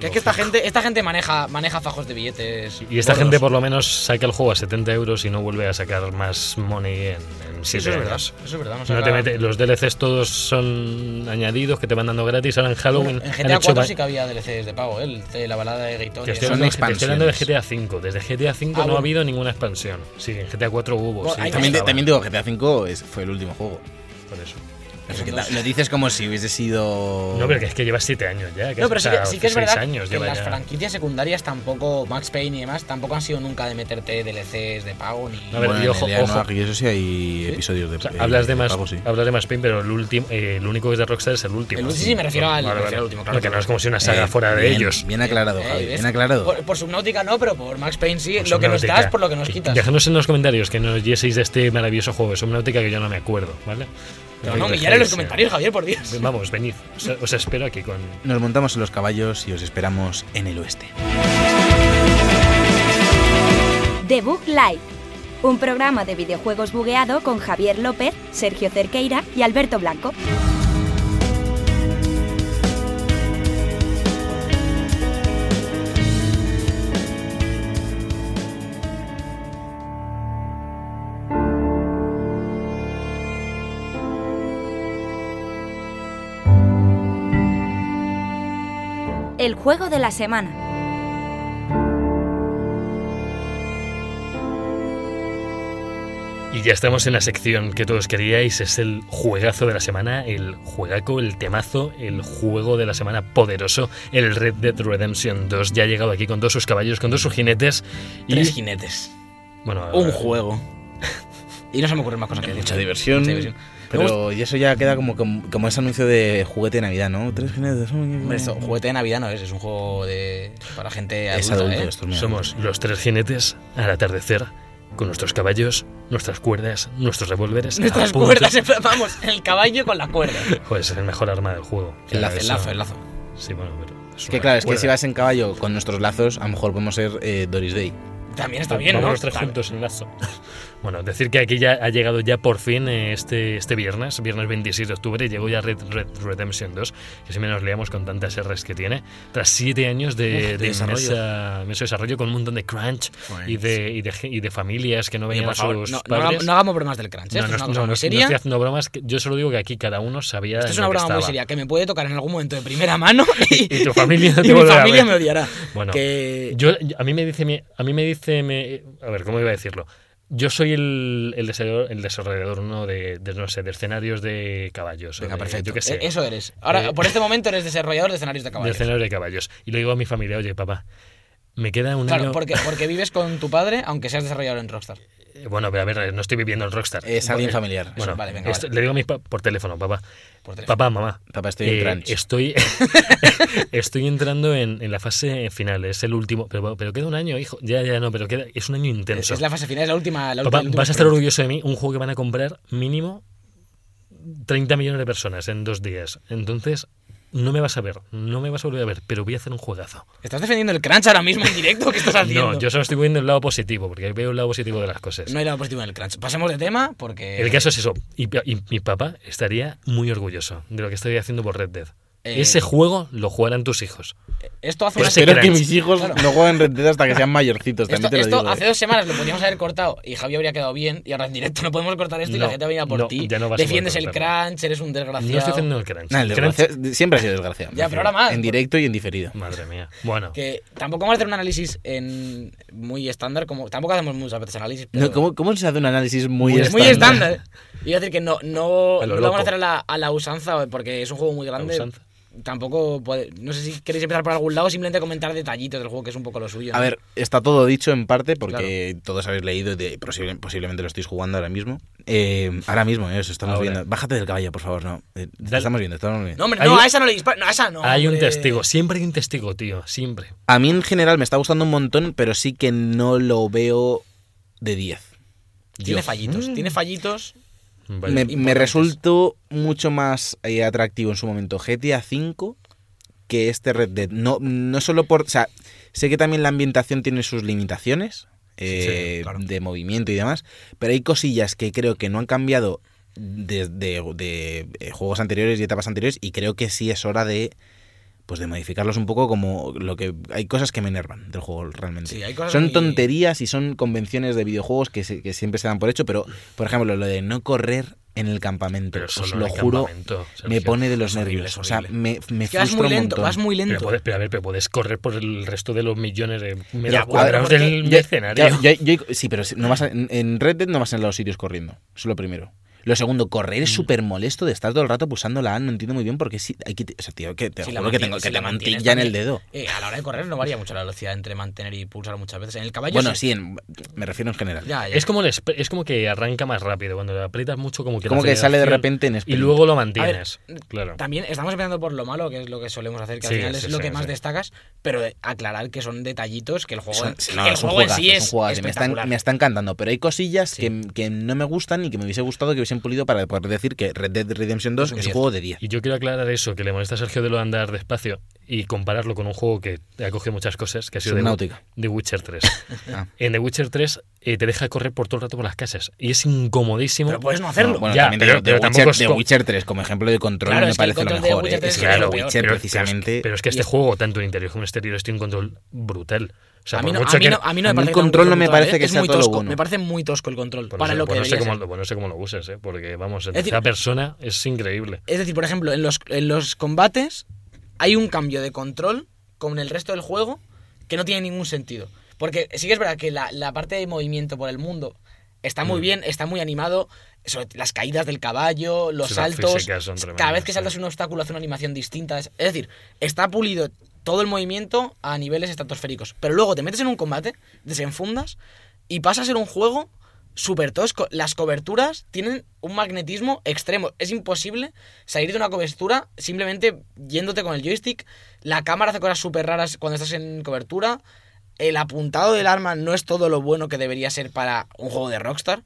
que es que esta gente, esta gente maneja, maneja fajos de billetes. Y esta gordos. gente por lo menos saca el juego a 70 euros y no vuelve a sacar más money en Sí, 7 eso es verdad. Eso es verdad. no te mete- los DLCs todos son añadidos que te van dando gratis. Ahora en Halloween. En GTA hecho 4 va- sí que había DLCs de pago, ¿eh? La balada de Gaitón. Te estoy, hablando, te estoy hablando de. GTA V. Desde GTA V no bueno. ha habido ninguna expansión. Sí, en GTA 4 hubo. Bueno, sí, También, te- también digo, GTA V es- fue el último juego. por eso. Lo dices como si hubiese sido. No, pero que es que lleva 7 años ya. que No, pero sí que, sí que es verdad años que lleva las ya. franquicias secundarias tampoco, Max Payne y demás, tampoco han sido nunca de meterte DLCs de pago ni... A ver, Bueno, y en ojo, ojo. Arc y eso sí hay episodios de. O sea, eh, hablas de de más, pago, sí. hablas de más Pain, pero el último, eh, el único que es de Rockstar es el último. El- sí, sí, me refiero al- me refiero al último, claro, No, que no es como si una saga Eh, fuera de bien, ellos. Bien aclarado, Eh, Javi, bien aclarado. Por, por Subnautica no, pero por Max Payne sí. Por lo que nos das por lo que nos quitas. Déjanos en los comentarios que nos dieseis de este maravilloso juego de Subnautica que yo no me acuerdo, ¿vale? No, humillar en los comentarios, Javier, por Dios. Vamos, venid. Os, os espero aquí con. Nos montamos en los caballos y os esperamos en el oeste. The Book Live, un programa de videojuegos bugueado con Javier López, Sergio Cerqueira y Alberto Blanco. El juego de la semana. Y ya estamos en la sección que todos queríais, es el juegazo de la semana, el juegaco, el temazo, el juego de la semana poderoso, el Red Dead Redemption 2. Ya ha llegado aquí con todos sus caballos, con todos sus jinetes. Y, Tres jinetes. bueno, Un eh, juego. Y no se me ocurren más cosas que decir. Mucha diversión. Mucha diversión. Pero y eso ya queda como, como, como ese anuncio de juguete de Navidad, ¿no? Tres jinetes. Hombre, esto, juguete de Navidad no es, es un juego de para gente Es adulta, adulto, ¿eh? esto es Somos los tres jinetes al atardecer, con nuestros caballos, nuestras cuerdas, nuestros revólveres. Nuestras cuerdas, vamos, el caballo con la cuerda. Joder, es el mejor arma del juego. El lazo, El eso- lazo, el lazo. Sí, bueno, pero. Es que claro, es que si vas en caballo con nuestros lazos, a lo mejor podemos ser eh, Doris Day. También está bien, Vamos ¿no? los tres juntos en lazo. Bueno, decir que aquí ya ha llegado ya por fin eh, este, este viernes, viernes 26 de octubre, llegó ya Red, Red Redemption 2, que si me nos leamos con tantas R's que tiene, tras siete años de, Uf, de de desarrollo. inmensa- inmenso desarrollo con un montón de crunch Pues- y de, y, de, y de familias que no veían a sus no, no padres. hagamos, no hagamos bromas del crunch. ¿eh? No, Esto no, es una no, cosa no, muy no seria. estoy haciendo bromas, yo solo digo que aquí cada uno sabía Esto es una broma muy estaba. seria que me puede tocar en algún momento de primera mano y, Y tu familia no te y mi familia me odiará. Bueno, que Yo, a mí me dice, a mí me dice, me- a ver, ¿cómo iba a decirlo? Yo soy el, el desarrollador, el desarrollador uno de, de, no sé, de escenarios de caballos. Venga, de- perfecto. Yo qué sé. Eh, Eso eres. Ahora, Eh, por este momento eres desarrollador de escenarios de de caballos. escenarios de caballos. Y le digo a mi familia, oye, papá, me queda un Claro, año... porque, porque vives con tu padre, aunque seas desarrollador en Rockstar. Eh, Bueno, pero a ver, no estoy viviendo en Rockstar. Es alguien familiar. Bueno, vale, venga, esto- vale. le digo a mis pa- por teléfono, papá. Por teléfono. Papá, mamá. Papá, estoy en eh, crunch. Estoy, estoy entrando en, en la fase final, es el último. Pero, pero queda un año, hijo. Ya, ya, no, pero queda, es un año intenso. Es la fase final, es la última. La Papá, última- vas a estar orgulloso de mí, un juego que van a comprar mínimo 30 millones de personas en dos días. Entonces, no me vas a ver, no me vas a volver a ver, pero voy a hacer un juegazo. ¿Estás defendiendo el crunch ahora mismo en directo? ¿Qué estás haciendo? No, yo solo estoy viendo el lado positivo, porque veo el lado positivo de las cosas. No hay lado positivo en el crunch. Pasemos de tema porque. El caso es eso. Y, y mi papá estaría muy orgulloso de lo que estoy haciendo por Red Dead. Eh, Ese juego lo jugarán tus hijos. Esto hace Pues una espero que mis hijos Claro. no jueguen Red Dead hasta que sean mayorcitos, Esto, también te lo esto digo. hace eh. dos semanas lo podíamos haber cortado y Javi habría quedado bien y ahora en directo no podemos cortar esto y la gente venía por no, ti. no Defiendes el crunch, eres un desgraciado. No estoy haciendo el crunch. El siempre ha sido desgraciado. Ya, pero ahora más. En directo y en diferido. Madre mía. Bueno, Que tampoco vamos a hacer un análisis en muy estándar, como tampoco hacemos muchas veces análisis. Pero No, ¿cómo, ¿Cómo se hace un análisis muy, Muy es muy estándar? estándar. Iba a decir que no, no, A lo no lo vamos a hacer a la, a la usanza porque es un juego muy grande. Tampoco puede, no sé si queréis empezar por algún lado o simplemente comentar detallitos del juego que es un poco lo suyo. A ver, está todo dicho en parte porque todos habéis leído y de- posible- posiblemente lo estéis jugando ahora mismo. Eh, ahora mismo, eh, os estamos Ahora. viendo. Bájate del caballo, por favor, no. Eh, estamos viendo, estamos viendo. No, hombre, Hay no, un- a esa no le dispara. No, a esa no. hay un testigo. Siempre hay un testigo, tío. Siempre. A mí en general me está gustando un montón, pero sí que no lo veo de 10. Tiene Yo. fallitos, tiene fallitos. Me, resultó mucho más eh, atractivo en su momento GTA V que este Red Dead. No, no solo por. O sea, sé que también la ambientación tiene sus limitaciones eh, Sí, claro. de movimiento y demás, pero hay cosillas que creo que no han cambiado de, de- de, eh, juegos anteriores y etapas anteriores y creo que sí es hora de pues de modificarlos un poco como lo que hay cosas que me enervan del juego realmente Sí, hay cosas son tonterías y son convenciones de videojuegos que, se- que siempre se dan por hecho pero por ejemplo lo de no correr en el campamento Pero os lo juro me pone de los horrible, nervios o sea me, me Es que vas frustra muy un lento, montón. vas muy Pero lento. puedes, pero a ver, pero puedes correr por el resto de los millones de metros cuadrados del escenario. sí, pero no vas a- en- en Red Dead no vas a los sitios corriendo. Eso es lo primero. Lo segundo, correr Mm. es súper molesto de estar todo el rato pulsando la A. No entiendo muy bien porque sí, hay que. O sea, tío, que te Si juro que tengo, si que tic ya en el también. dedo. Eh, a la hora de correr no varía mucho la velocidad entre mantener y pulsar muchas veces. En el caballo Bueno, sí, en- me refiero en general. Ya, ya. Es como, el es como que arranca más rápido. Cuando lo aprietas mucho, como que. Como que sale de repente en Y sprint. luego lo ver, mantienes. claro. También estamos empezando por lo malo, que es lo que solemos hacer, que Sí, al final sí, es lo sí, que más destacas, pero aclarar que son detallitos, que el juego, Son- no, el es un juego en sí es me, están, me está encantando, pero hay cosillas que, que no me gustan y que me hubiese gustado que pulido para poder decir que Red Dead Redemption 2 Es un es un 10. juego de 10. Y yo quiero aclarar eso, que le molesta a Sergio de lo de andar despacio y compararlo con un juego que ha cogido muchas cosas, que ha sido The. The Witcher 3. Ah. En The Witcher 3 eh, te deja correr por todo el rato por las casas y es incomodísimo. Pero puedes no hacerlo. No, bueno, Ya, también pero- pero tampoco Witcher, es The Witcher 3 como ejemplo de control Claro, me es parece lo mejor. Witcher ¿eh? 3 Es es que peor. Witcher pero, precisamente... Pero es, pero es que este juego, tanto en interior como en exterior, tiene un control brutal. Sea, a mí no, a mí que- no, a mí no a me parece el control no bueno me el parece que ¿eh? sea es muy todo tosco, bueno. Me parece muy tosco el control para no sé- lo que no sé debería cómo, pues no sé cómo lo uses, ¿eh? porque vamos, en tercera persona es increíble. Es decir, por ejemplo, en los, en los combates hay un cambio de control con el resto del juego que no tiene ningún sentido. Porque sí que es verdad que la, la parte de movimiento por el mundo está muy Mm. bien, está muy animado. sobre las caídas del caballo, los saltos. cada vez que saltas un obstáculo hace una animación distinta. Es es decir, está pulido todo el movimiento a niveles estratosféricos. Pero luego te metes en un combate, desenfundas y pasa a ser un juego súper tosco. Las coberturas tienen un magnetismo extremo. Es imposible salir de una cobertura simplemente yéndote con el joystick. La cámara hace cosas súper raras cuando estás en cobertura. El apuntado del arma no es todo lo bueno que debería ser para un juego de Rockstar.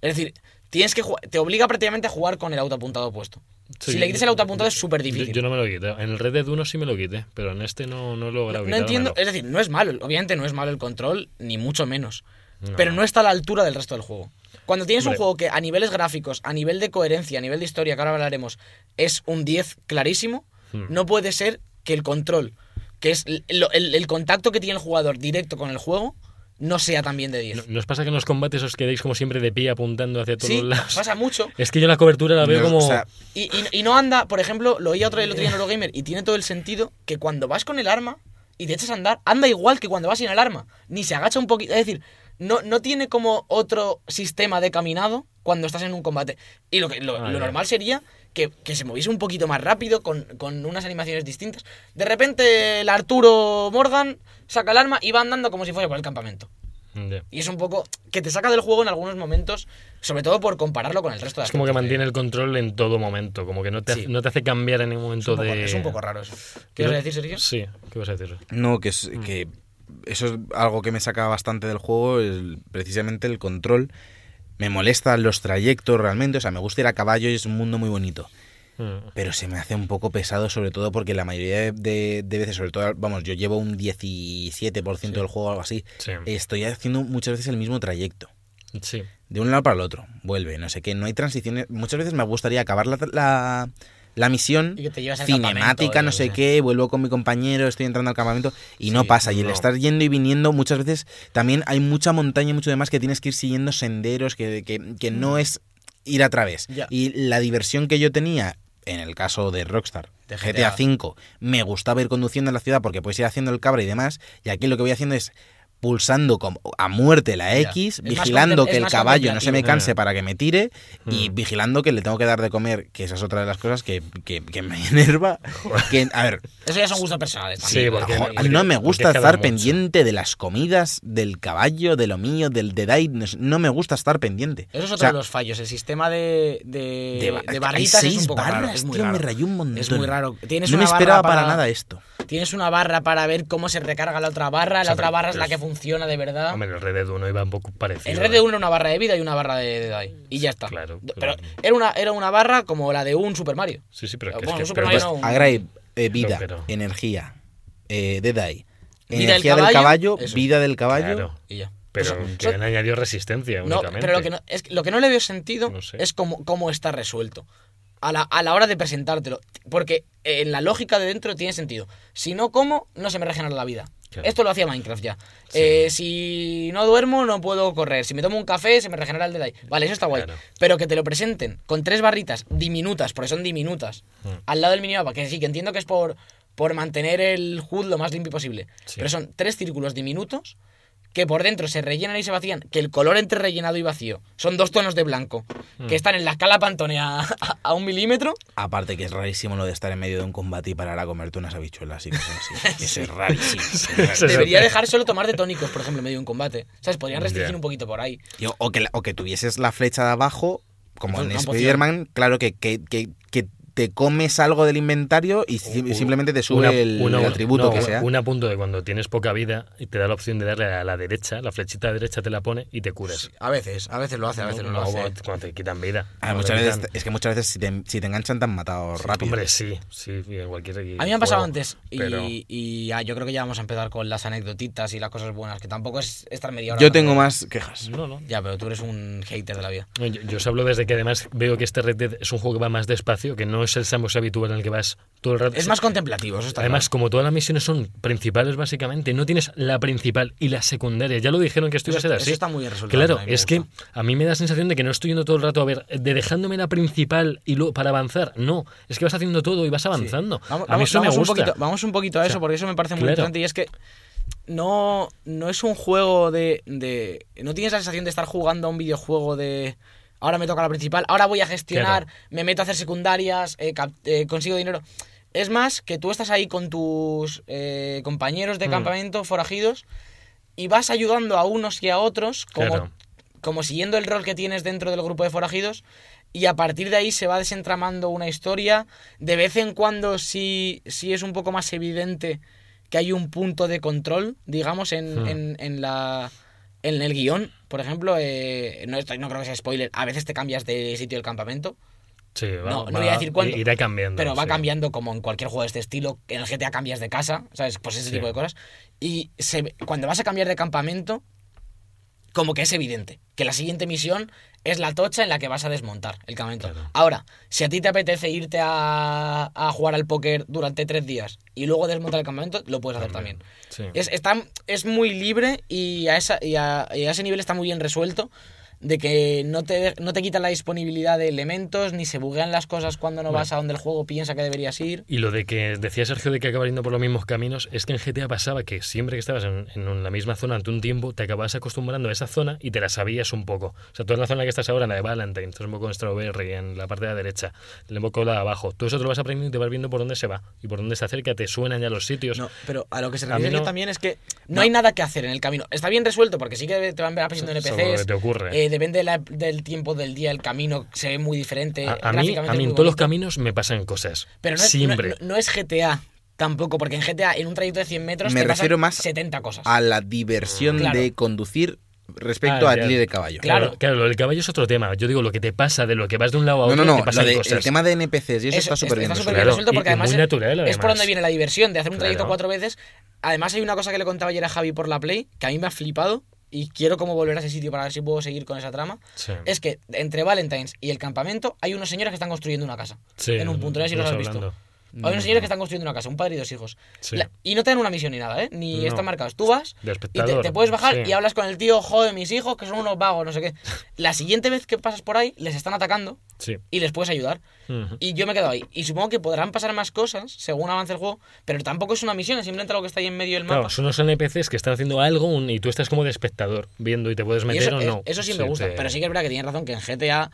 Es decir, tienes que te obliga prácticamente a jugar con el autoapuntado puesto. Sí, si le quitas el autoapuntado es súper difícil. yo no me lo quité. En el Red Dead 1 sí me lo quité, pero en este no, no he logrado No, no entiendo, es decir, no es malo, obviamente no es malo el control, ni mucho menos. No. Pero no está a la altura del resto del juego. Cuando tienes un juego que a niveles gráficos, a nivel de coherencia, a nivel de historia, que ahora hablaremos, es un 10 clarísimo, Hmm. no puede ser que el control, que es el, el- el contacto que tiene el jugador directo con el juego, no sea también de 10. ¿No- ¿Nos pasa que en los combates os quedéis como siempre de pie apuntando hacia todos sí, los lados? pasa mucho. Es que yo la cobertura la veo No, como... o sea, Y, y- y no anda, por ejemplo, lo oí otro, el otro día en Eurogamer y tiene todo el sentido que cuando vas con el arma y te echas a andar, anda igual que cuando vas sin alarma. Ni se agacha un poquito. Es decir, no, no tiene como otro sistema de caminado cuando estás en un combate. Y lo, que, lo, Ah, lo normal sería que, que se moviese un poquito más rápido, con, con unas animaciones distintas. De repente el Arturo Morgan saca el arma y va andando como si fuera por el campamento. Y es un poco que te saca del juego en algunos momentos, sobre todo por compararlo con el resto de Es como que mantiene el control en todo momento, como que no te, Sí. hace, no te hace cambiar en ningún Es momento poco, de... es un poco raro eso. ¿Qué ibas a decir, Sergio? Sí, ¿qué vas a decir? No, que es que eso es algo que me saca bastante del juego, es precisamente el control. Me molestan los trayectos realmente, o sea, me gusta ir a caballo y es un mundo muy bonito. Mm. Pero se me hace un poco pesado, sobre todo porque la mayoría de, veces, sobre todo, vamos, yo llevo un 17% del juego o algo así. Sí. Estoy haciendo muchas veces el mismo trayecto. Sí. De un lado para el otro. Vuelve, no sé qué. No hay transiciones. Muchas veces me gustaría acabar la, la, la misión cinemática, no sé qué qué. Vuelvo con mi compañero, estoy entrando al campamento y no pasa. Y el no. estar yendo y viniendo, muchas veces también hay mucha montaña y mucho demás que tienes que ir siguiendo senderos, que, que, que no es ir a través. Ya. Y la diversión que yo tenía. En el caso de Rockstar, De GTA GTA. V, me gustaba ir conduciendo en la ciudad porque puedes ir haciendo el cabra y demás. Y aquí lo que voy haciendo es pulsando a muerte la. X, vigilando que el caballo no se me canse para que me tire y Mm. vigilando que le tengo que dar de comer, que esa es otra de las cosas que, que- que me enerva. Que, a ver, Eso ya son gustos personales Sí, porque- porque- no me gusta estar mucho. pendiente de las comidas, del caballo, de lo mío, del de Dai, no, me gusta estar pendiente. Eso es O otro sea, de los fallos. El sistema de, de, de, de hay barritas seis es un poco barras, raro. Es muy tío, raro. me rayó un montón. Es muy raro. Tienes no me esperaba barra para nada esto. Tienes una barra para ver cómo se recarga la otra barra. La sea, otra barra es la que funciona de verdad. Hombre, el Red Dead 1 iba un poco parecido. El Red Dead 1 era una barra de vida y una barra de, de die. Y ya está. Claro, Pero era una, era una barra como la de un Super Mario. Sí, sí, pero es que... Bueno, es que- Super pero- Mario no- Agrai, eh, vida, pero- energía, eh, Dead Eye, Vida energía del del caballo, vida del caballo. Claro, Y ya. pero Pues, que han añadido resistencia No, únicamente. pero lo que no, es, que lo que no le veo sentido No sé. es cómo, cómo está resuelto. A la, a la hora de presentártelo. Porque en la lógica de dentro tiene sentido. Si no como, no se me regenera la vida. Claro. Esto lo hacía Minecraft ya. Eh, si no duermo, no puedo correr. Si me tomo un café, se me regenera el delay. Vale, eso está guay. Claro. Pero que te lo presenten con tres barritas diminutas, porque son diminutas, Mm. al lado del minimapa, que sí, que entiendo que es por, por mantener el HUD lo más limpio posible. Sí. Pero son tres círculos diminutos que por dentro se rellenan y se vacían, que el color entre rellenado y vacío son dos tonos de blanco, Mm. que están en la escala Pantone a, a- a un milímetro. Aparte que es rarísimo lo de estar en medio de un combate y parar a comerte unas habichuelas y cosas así. Eso es rarísimo. Debería dejar solo tomar de tónicos, por ejemplo, en medio de un combate. ¿Sabes? Podrían restringir un poquito por ahí. O, que, o que tuvieses la flecha de abajo, como en. Spider-Man, claro que, que, que, que te comes algo del inventario y simplemente te sube una- el, una- el atributo no, que sea. Un punto de cuando tienes poca vida y te da la opción de darle a la derecha, la flechita derecha te la pone y te curas. A veces, a veces lo hace, a veces no, lo hace. cuando- Cuando te quitan vida. Ah, muchas veces, quitan- es que muchas veces si te, si te enganchan te han matado rápido. Hombre, sí, sí, en cualquier A mí me han pasado juego, antes y, pero- y, ah, yo creo que ya vamos a empezar con las anecdotitas y las cosas buenas, que tampoco es estar media hora. Yo tengo más quejas. No, no. Ya, pero tú eres un hater de la vida. Yo, yo os hablo desde que además veo que este Red Dead es un juego que va más despacio, que no es el sandbox habitual en el que vas todo el rato. Es más contemplativo, eso está Además, claro. como todas las misiones son principales básicamente, no tienes la principal y la secundaria. Ya lo dijeron que esto iba a ser está- así. eso está muy bien resuelto, Claro, es que gusta. a mí me da la sensación de que no estoy yendo todo el rato a ver, de dejándome la principal y luego para avanzar. No, es que vas haciendo todo y vas avanzando. Vamos, a mí eso me vamos un gusta. poquito, vamos un poquito a O eso porque eso me parece muy claro. importante y es que no, no es un juego de, de... No tienes la sensación de estar jugando a un videojuego de... Ahora me toca la principal, ahora voy a gestionar, me meto a hacer secundarias, eh, eh, consigo dinero. Es más que tú estás ahí con tus eh, compañeros de Mm. campamento forajidos y vas ayudando a unos y a otros como, Claro. como siguiendo el rol que tienes dentro del grupo de forajidos y a partir de ahí se va desentramando una historia. De vez en cuando sí, sí es un poco más evidente que hay un punto de control, digamos, en, Hmm. en, en la, en el guion. Por ejemplo, eh, no, estoy- no creo que sea spoiler, a veces te cambias de sitio del campamento, Sí, va- no, no voy a decir cuándo, Irá cambiando. pero va sí. cambiando como en cualquier juego de este estilo. En el GTA cambias de casa, ¿sabes? Pues ese Sí. tipo de cosas. Y se cuando vas a cambiar de campamento, como que es evidente que la siguiente misión es la tocha en la que vas a desmontar el campamento. Claro. Ahora, si a ti te apetece irte a, a jugar al póker durante tres días y luego desmontar el campamento, lo puedes hacer también. Sí. Es, está, es muy libre y a, esa, y, a, y a ese nivel está muy bien resuelto. De que no te, no te quitan la disponibilidad de elementos, ni se buguean las cosas cuando no Bueno. vas a donde el juego piensa que deberías ir. Y lo de que decía Sergio de que acabas yendo por los mismos caminos, es que en GTA pasaba que siempre que estabas en, en la misma zona ante un tiempo, te acababas acostumbrando a esa zona y te la sabías un poco. O sea, tú en la zona en la que estás ahora, en la de Valentine, estás un poco en Strawberry, en la parte de la derecha, el poco la de abajo. Todo eso te lo vas aprendiendo y te vas viendo por dónde se va y por dónde se acerca, te suenan ya los sitios. No, pero a lo que se refiere no- también es que no, No. hay nada que hacer en el camino. Está bien resuelto porque sí que te van apareciendo NPCs. te ocurre. eh, depende de la- del tiempo del día, el camino se ve muy diferente. a, a mí, gráficamente a mí en todos los caminos me pasan cosas. Pero no es, siempre. no- no es GTA tampoco, porque en GTA, en un trayecto de 100 metros, Me te pasan refiero más 70 cosas. A la diversión Claro. de conducir respecto Ah, a ir de caballo. Claro. Claro, claro, lo del caballo es otro tema. Yo digo lo que te pasa de lo que vas de un lado a No, otro, no, no. te Lo pasan de- cosas. el tema de NPCs y eso, está súper bien. está súper bien Claro, resuelto y- porque y además muy es- por donde viene la diversión de hacer un trayecto Claro. cuatro veces. Además hay una cosa que le contaba ayer a Javi por la Play, que a mí me ha flipado y quiero como volver a ese sitio para ver si puedo seguir con esa trama. Sí. Es que entre Valentine's y el campamento hay unos señores que están construyendo una casa. Sí, en un punto, no sé si los has visto. hablando. Hay unos señores que están construyendo una casa, un padre y dos hijos. Sí. La- y no te dan una misión ni nada, ¿eh? Ni No. están marcados. Tú vas y te, te puedes bajar sí. y hablas con el tío, joder, mis hijos, que son unos vagos, no sé qué. La siguiente vez que pasas por ahí, les están atacando Sí. y les puedes ayudar. Ujú. Y yo me quedo ahí. Y supongo que podrán pasar más cosas según avance el juego, pero tampoco es una misión, es simplemente lo que está ahí en medio del mapa. Claro, son los NPCs que están haciendo algo un- y tú estás como de espectador viendo y te puedes meter eso, o no. eso sí me gusta, te- pero sí que es verdad que tienes razón que en GTA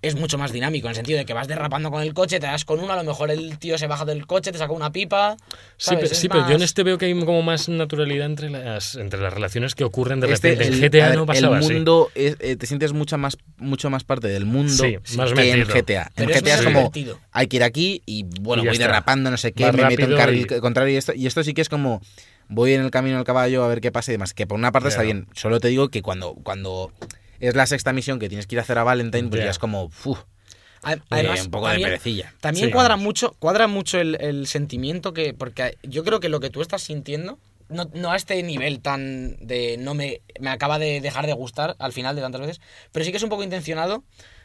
es mucho más dinámico, en el sentido de que vas derrapando con el coche, te das con uno, a lo mejor el tío se baja del coche, te saca una pipa. Sí, sí, pero yo en este veo que hay como más naturalidad entre las, entre las relaciones que ocurren de Este, repente. el, en GTA a ver, no pasaba el así. mundo es- eh, te sientes mucha más mucho más parte del mundo Sí, más que en. GTA. Pero en es GTA es como divertido. hay que ir aquí y bueno Y voy está. derrapando no sé qué, Más me meto en carril y- contrario y esto y esto sí que es como voy en el camino del caballo a ver qué pasa y demás. Que por una parte está bien. Solo te digo que cuando cuando es la sexta misión que tienes que ir a hacer a Valentine, pues Ya. ya es como uf, A- eh, Además, un poco de perecilla. También Sí. cuadra mucho, cuadra mucho el, el sentimiento que. Porque yo creo que lo que tú estás sintiendo, no, no a este nivel tan de no me, me acaba de dejar de gustar al final de tantas veces, pero sí que es un poco intencionado.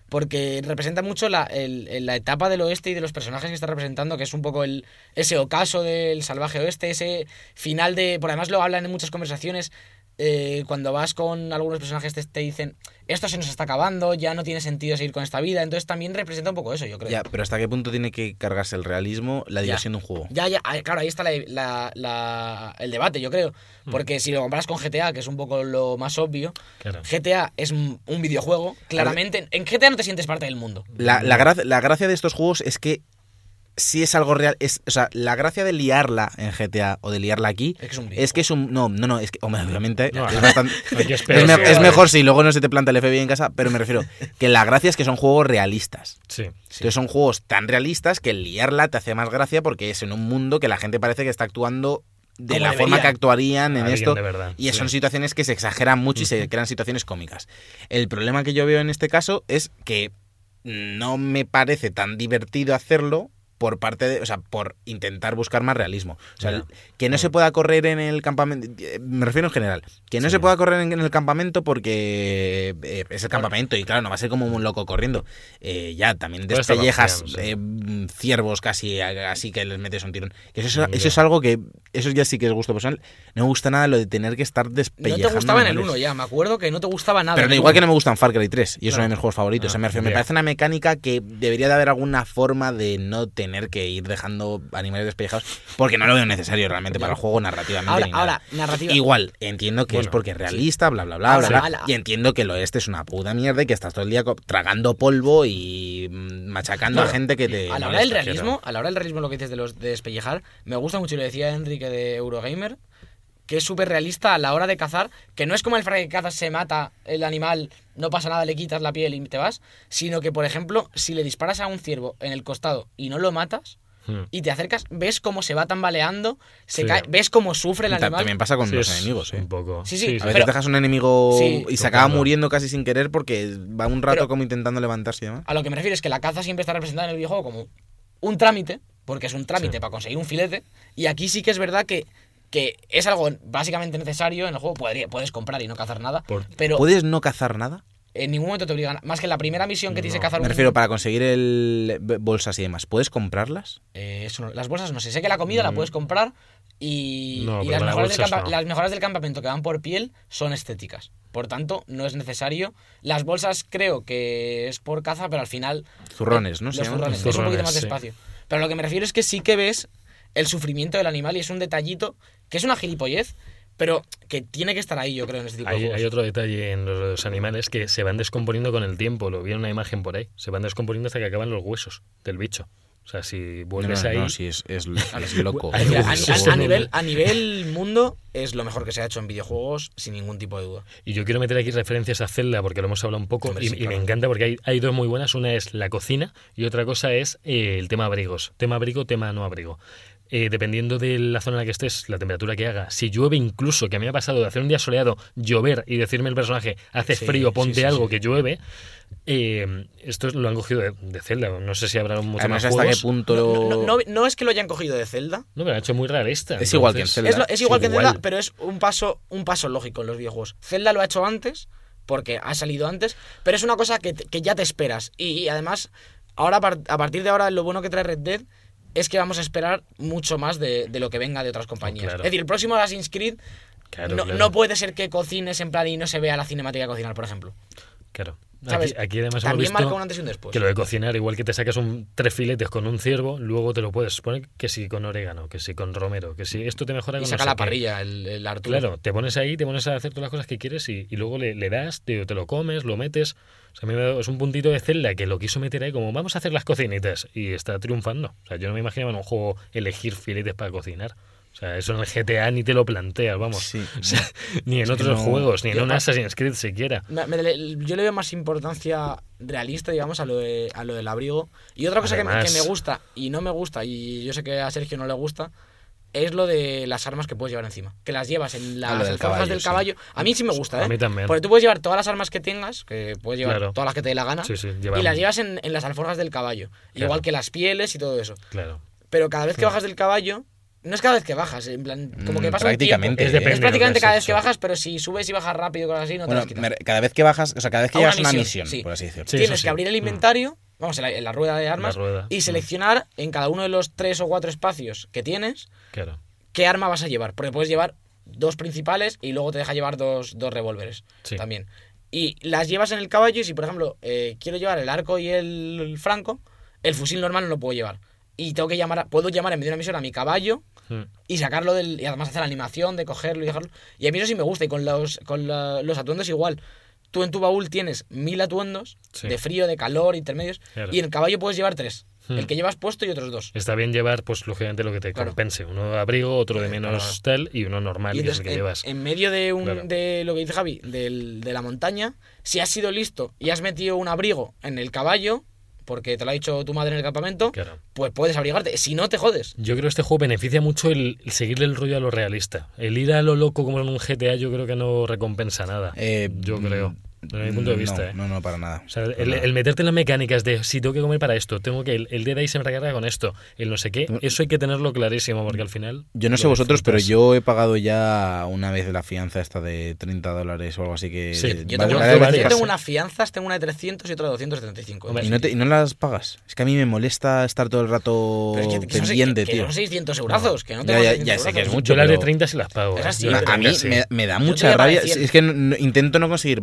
Porque representa mucho la, el- la etapa del oeste y de los personajes que está representando, que es un poco el, ese ocaso del salvaje oeste, ese final de. Por además lo hablan en muchas conversaciones. Eh, cuando vas con algunos personajes te, te dicen esto se nos está acabando, ya no tiene sentido seguir con esta vida. Entonces también representa un poco eso, yo creo. Ya, pero hasta qué punto tiene que cargarse el realismo, la Ya. diversión de un juego. Ya, ya, ah, claro, ahí está la- la- la- el debate, yo creo. Hmm. Porque si lo comparas con GTA, que es un poco lo más obvio, Claro. GTA es un videojuego, claramente. En GTA no te sientes parte del mundo. La, la, gra- la gracia de estos juegos es que si es algo real, es, o sea, la gracia de liarla en GTA o de liarla aquí Es que es un es que es un no, no, no, es que hombre, obviamente No, es, bastante- es, me- mejor si luego no se te planta el FBI en casa, pero me refiero que la gracia es que son juegos realistas. Sí. Entonces son juegos tan realistas que liarla te hace más gracia porque es en un mundo que la gente parece que está actuando de la forma que actuarían en esto de verdad, y sí. son situaciones que se exageran mucho y se crean situaciones cómicas. El problema que yo veo en este caso es que no me parece tan divertido hacerlo por parte de, o sea, por intentar buscar más realismo. O sea, el- que no se pueda correr en el campamento, me refiero en general, que no Sí. se pueda correr en, en el campamento porque eh, es el campamento y claro, no va a ser como un loco corriendo. Eh, ya, también despellejas eh, ciervos casi, así que les metes un tirón. Que Eso, es- eso es algo que, eso ya sí que es gusto personal. No me gusta nada lo de tener que estar No despellejando. te gustaba en el animales. 1 ya, me acuerdo que no te gustaba nada. Pero no, igual que uno. no me gustan Far Cry 3, y es uno Claro. de mis juegos favoritos. Ah, O sea, me, refiero- me parece una mecánica que debería de haber alguna forma de no tener que ir dejando animales despellejados, porque no lo veo necesario realmente para el juego narrativamente. Ahora, ni nada. ahora, narrativa. Igual, entiendo que es porque es realista, bla, bla, bla, Ahora, bla. Y entiendo que el oeste es una puta mierda y que estás todo el día tragando polvo y machacando a gente que te. A la hora del realismo, a la hora del realismo lo que dices de los de despellejar, me gusta mucho y lo decía Enrique de Eurogamer, que es súper realista a la hora de cazar, que no es como el frag que cazas se mata el animal, no pasa nada, le quitas la piel y te vas, sino que por ejemplo, si le disparas a un ciervo en el costado y no lo matas Hmm. y te acercas, ves cómo se va tambaleando, se Sí. cae, ves cómo sufre el animal. También pasa con Sí, los enemigos, ¿eh? Un poco. Sí, sí, A veces pero- dejas un enemigo Sí. y se acaba muriendo casi sin querer porque va un rato Pero- como intentando levantarse y demás. A lo que me refiero es que la caza siempre está representada en el videojuego como un trámite, porque es un trámite Sí. para conseguir un filete, y aquí sí que es verdad que, que es algo básicamente necesario en el juego, podría, puedes comprar y no cazar nada, Por- pero ¿Puedes no cazar nada? en ningún momento te obligan, más que en la primera misión que tienes que No. cazar Me un- refiero para conseguir el bolsas y demás. ¿Puedes comprarlas? Eh, eso no- las bolsas no sé, sé que la comida la puedes comprar y, Mm. No, y las, mejoras del bolsas campa- no. las mejoras del campamento que van por piel son estéticas. Por tanto, no es necesario. Las bolsas creo que es por caza, pero al final... Zurrones, ¿no? Los zurrones, es un poquito más sí. despacio. Pero lo que me refiero es que sí que ves el sufrimiento del animal y es un detallito que es una gilipollez, pero que tiene que estar ahí, yo creo, en este tipo de juegos. hay otro detalle en los, los animales que se van descomponiendo con el tiempo. Lo vi en una imagen por ahí. Se van descomponiendo hasta que acaban los huesos del bicho. O sea, si vuelves no, ahí. no, sí, es, es, es loco. A, huesos. a- a nivel, a nivel mundo es lo mejor que se ha hecho en videojuegos sin ningún tipo de duda. Y yo quiero meter aquí referencias a Zelda porque lo hemos hablado un poco Hombre, y, sí, y claro. me encanta porque hay, hay dos muy buenas. Una es la cocina y otra cosa es eh, el tema abrigos. Tema abrigo, tema no abrigo. Eh, dependiendo de la zona en la que estés, la temperatura que haga, si llueve incluso, que a mí me ha pasado de hacer un día soleado, llover y decirme el personaje, hace Sí, frío, ponte sí, algo sí. que llueve, eh, esto lo han cogido de, de Zelda. No sé si habrá mucho Además, más hasta qué punto No, lo... no- no- no es que lo hayan cogido de Zelda, No, pero lo ha hecho muy realista. Es igual que en Zelda. Es, lo- es igual que en. Zelda, pero es un paso, un paso lógico en los videojuegos. Zelda lo ha hecho antes, porque ha salido antes, pero es una cosa que, que ya te esperas. Y, y además, ahora a partir de ahora, lo bueno que trae Red Dead es que vamos a esperar mucho más de, de lo que venga de otras compañías. claro. Es decir, el próximo Assassin's Creed Claro, no, claro. no puede ser que cocines en plan y no se vea la cinemática de cocinar, por ejemplo. Claro. ¿Sabes? Aquí, aquí además hemos También visto marca un antes y un después. que lo de cocinar, igual que te sacas un tres filetes con un ciervo, luego te lo puedes poner que si con orégano, que si con romero, que si esto te mejora Y con no saca sé la qué. parrilla, el, el Arturo. Claro, te pones ahí, te pones a hacer todas las cosas que quieres y, y luego le, le das, te, te lo comes, lo metes. O sea, a mí me da- es un puntito de Zelda que lo quiso meter ahí como vamos a hacer las cocinitas y está triunfando. O sea, yo no me imaginaba en un juego elegir filetes para cocinar. O sea, eso en el GTA ni te lo planteas, vamos. Sí. O sea, ni en otros no- juegos, ni en un Assassin's Creed siquiera. Me- me- le- yo le veo más importancia realista, digamos, a lo, de- a lo del abrigo. Y otra cosa que me, que me gusta y no me gusta, y yo sé que a Sergio no le gusta, es lo de las armas que puedes llevar encima. Que las llevas en las Ah, del alforjas caballo, del sí. caballo. A mí sí me gusta, ¿eh? A mí también. Porque tú puedes llevar todas las armas que tengas, que puedes llevar Claro. todas las que te dé la gana, Sí, sí, y las llevas en, en las alforjas del caballo. Claro. Igual que las pieles y todo eso. Claro. Pero cada vez que bajas del caballo, no es cada vez que bajas, en plan, como que Mm, pasa un tiempo. prácticamente, Es ¿eh? Es prácticamente cada vez que bajas, pero si subes y bajas rápido, cosas así, no te las quitas. cada vez que bajas, o sea, cada vez que A una misión, sí. por así decirlo. Sí, Tienes que abrir el Mm. inventario, vamos, en la, en la rueda de armas, rueda. y Mm. seleccionar en cada uno de los tres o cuatro espacios que tienes Claro. qué arma vas a llevar. Porque puedes llevar dos principales y luego te deja llevar dos, dos revólveres Sí. también. Y las llevas en el caballo y si, por ejemplo, eh, quiero llevar el arco y el, el franco, el fusil normal no lo puedo llevar. Y tengo que llamar, a- puedo llamar en medio de una misión a mi caballo Mm. y sacarlo del. Y además hacer la animación de cogerlo y dejarlo. Y a mí eso sí me gusta. Y con los, con la- los atuendos igual. Tú en tu baúl tienes mil atuendos Sí. de frío, de calor, intermedios. Claro. Y en el caballo puedes llevar tres. Hmm. El que llevas puesto y otros dos. Está bien llevar, pues lógicamente, lo que te Claro. compense. Uno de abrigo, otro de Eh, menos claro. tal y uno normal, Y que es el que en, llevas. en medio de, un, Claro. de lo que dice Javi, del- de la montaña, si has sido listo y has metido un abrigo en el caballo, porque te lo ha dicho tu madre en el campamento, Claro. pues puedes abrigarte. Si no, te jodes. Yo creo que este juego beneficia mucho el, el seguirle el rollo a lo realista. El ir a lo loco como en un GTA yo creo que no recompensa nada. Eh, yo mm, creo. Desde mi punto de vista, no, ¿eh? No, no, para nada. O sea, Para el, nada. el meterte en las mecánicas de si tengo que comer para esto, tengo que el, el día de ahí se me recarga con esto, el no sé qué, eso hay que tenerlo clarísimo porque al final. Yo no sé vosotros, pero yo he pagado ya una vez la fianza esta de 30 dólares o algo así que... Sí, Yo tengo, vale yo tengo unas fianzas, tengo una de 300 y otra de 275. Hombre, ¿Y no, te- y no las pagas? Es que a mí me molesta estar todo el rato Pero es que, que son, pendiente, que- que tío. son 600 eurazos, que no Ya, tengo ya, 600 ya sé que es mucho, Yo las de pero- 30 sí las pago. ¿eh? a mí 30 sí. me, me da te mucha rabia. Es que intento no conseguir.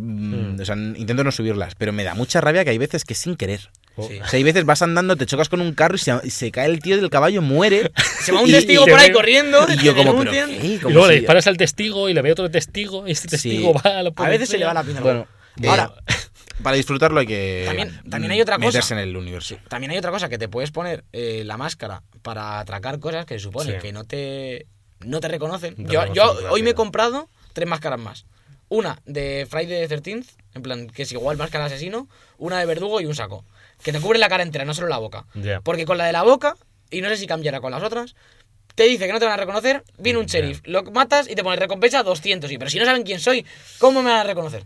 Mm. O sea, intento no subirlas. Pero me da mucha rabia que hay veces que sin querer. Oh. Sí. O sea, hay veces vas andando, te chocas con un carro y se, y se cae el tío del caballo, muere. Se va un Y- testigo y- por ahí y- corriendo. Y luego le disparas al testigo y le ve otro testigo y este Sí. testigo va a la A veces se le va la policía. pinza. Bueno, Ahora, eh, para disfrutarlo hay que También- también hay otra cosa. meterse en el universo. También hay otra cosa, que te puedes poner eh, la máscara para atracar cosas que se supone Sí. que no te, no te reconocen. Yo hoy me he comprado tres máscaras más. Una de Friday the 13th, en plan, que es igual máscara de asesino, una de verdugo y un saco. Que te cubre la cara entera, no solo la boca. Ya. Porque con la de la boca, y no sé si cambiará con las otras, te dice que no te van a reconocer, viene un sheriff, lo matas y te pone recompensa 200. Y, pero si no saben quién soy, ¿cómo me van a reconocer?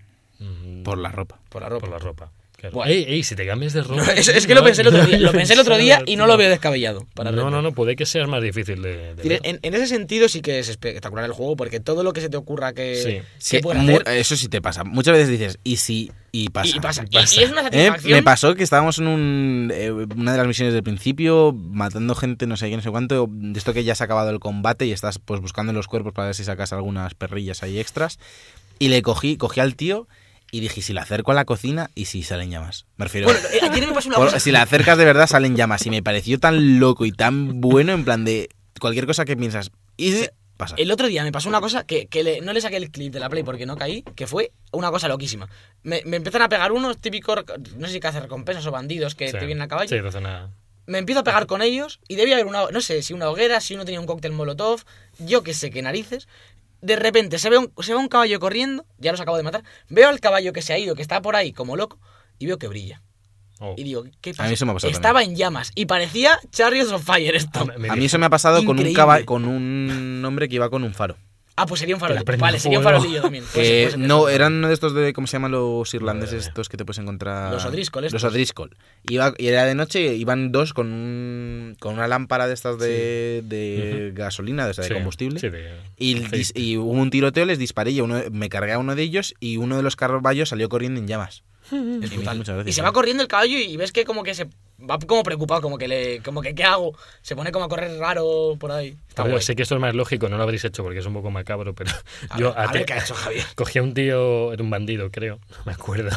Por la ropa. Por la ropa. Por la ropa. Claro. Buah. Ey, ey, si te cambias de ropa. No, es, es que lo pensé el otro día, lo pensé el otro día y no lo veo de descabellado. Para No, no, no, puede que sea más difícil de. de. En, en ese sentido sí que es espectacular el juego porque todo lo que se te ocurra que, Sí. que Sí, hacer eso sí te pasa. Muchas veces dices, ¿y si? Y pasa. y, pasa. Y- pasa. Y, es una Eh, satisfacción. me pasó que estábamos en un, eh, una de las misiones del principio, matando gente, no sé qué, no sé cuánto, de esto que ya se ha acabado el combate y estás pues buscando en los cuerpos para ver si sacas algunas perrillas ahí extras. Y le cogí, cogí al tío y dije, si le acerco a la cocina y si salen llamas. Me refiero... Bueno, eh, ayer me pasó una por- cosa. si la acercas de verdad salen llamas. Y me pareció tan loco y tan bueno en plan de cualquier cosa que piensas. Y Sí. pasa. El otro día me pasó una cosa que, que le- no le saqué el clip de la Play porque no caí, que fue una cosa loquísima. Me, me empiezan a pegar unos típicos, no sé si hacer recompensas o bandidos que Sí. te vienen a caballo. Sí, te hace una- Me empiezo a pegar con ellos y debía haber una, no sé, si una hoguera, si uno tenía un cóctel molotov, yo que sé qué narices. De repente se ve, un, se ve un caballo corriendo, ya los acabo de matar. Veo al caballo que se ha ido, que está por ahí como loco, y veo que brilla. Oh. Y digo, ¿qué pasa? mí eso me ha pasado Estaba en llamas y parecía Chariots of Fire esto. Ah, A mí eso me ha pasado con un, con un hombre que iba con un faro. Ah, pues sería un farolillo. Vale, sería un farolillo también. Ser, puede ser. no, eran uno de estos de, ¿cómo se llaman los irlandeses Madre estos que te puedes encontrar? Los O'Driscoll estos. Los O'Driscoll. Iba, y era de noche, iban dos con, un, con una lámpara de estas de, de gasolina, de, esta de Sí, combustible. sí, de- Y, dis- y hubo un tiroteo, les disparé y uno, me cargué a uno de ellos y uno de los caballos salió corriendo en llamas. Es Y brutal. muchas se ¿eh? va corriendo el caballo y ves que como que se va como preocupado, como que le, como que ¿qué hago? Se pone como a correr raro por ahí. Está sé que esto es más lógico, no lo habréis hecho porque es un poco macabro, pero A yo ver, a até- ver qué ha hecho Javier. cogí a un tío, era un bandido, creo, no me acuerdo.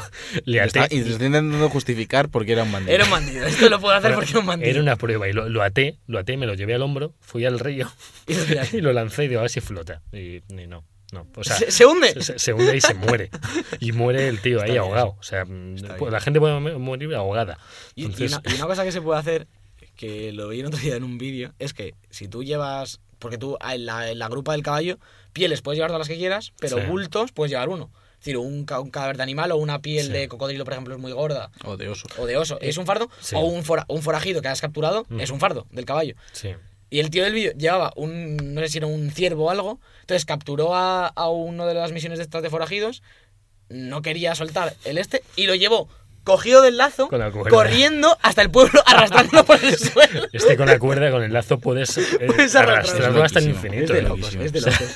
Le Y até, está- y te estoy intentando justificar porque era un bandido. Era un bandido. Esto lo puedo hacer porque era un bandido. Era una prueba y lo, lo até, lo até, me lo llevé al hombro, fui al río Y lo tiraste. y lo lancé y digo, a ver si flota. Y, y no, no. O sea, ¿Se, se hunde? se, se- hunde y se muere. Y muere el tío ahí bien, ahogado. O sea, pues la gente puede mo- morir ahogada. Y, una, y una cosa que se puede hacer, que lo vi el otro día en un vídeo, es que si tú llevas. Porque tú en la, en la grupa del caballo, pieles puedes llevar todas las que quieras, pero Sí. bultos puedes llevar uno. Es decir, un, un cadáver de animal o una piel Sí. de cocodrilo, por ejemplo, es muy gorda, O de oso. o de oso, es un fardo, Sí. o un, fora- un forajido que has capturado, Mm. es un fardo del caballo. sí. Y el tío del vídeo llevaba un, no sé si era un ciervo o algo, entonces capturó a, a uno de las misiones de estas de forajidos, no quería soltar el este y lo llevó cogido del lazo, Con la cuerda. corriendo hasta el pueblo, arrastrándolo por el suelo. Este con la cuerda, con el lazo, puedes, eh, Puedes arrastrarlo arrastrarlo. hasta el infinito. Es de locos, es de locos.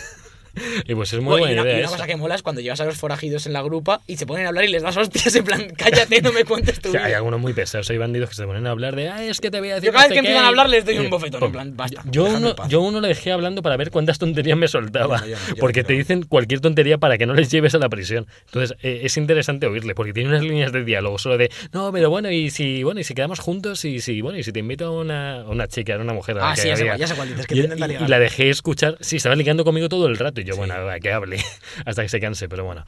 Y pues es muy buena una, y idea una cosa que mola es cuando llevas a los forajidos en la grupa y se ponen a hablar y les das hostias en plan, cállate, no me cuentes tu O sea, hay algunos muy pesados, hay bandidos que se ponen a hablar de, ah, es que te voy a decir. Yo cada vez que empiezan qué", a hablar les doy un bofetón, en plan, basta. Yo uno, yo uno le dejé hablando para ver cuántas tonterías me soltaba. Yo no, yo no, yo porque te dicen cualquier tontería para que no les lleves a la prisión. Entonces eh, es interesante oírle, porque tiene unas líneas de diálogo solo de, no, pero bueno, y si bueno y si quedamos juntos, y si bueno, y si te invito a una, a una chica, a una mujer. a Ah, sí, ya sé había". cuál- ya sé cuál dices, que y, te y- y la dejé escuchar, sí, estaba ligando conmigo todo el rato. Y yo, Sí. bueno, a que hable, hasta que se canse, pero bueno.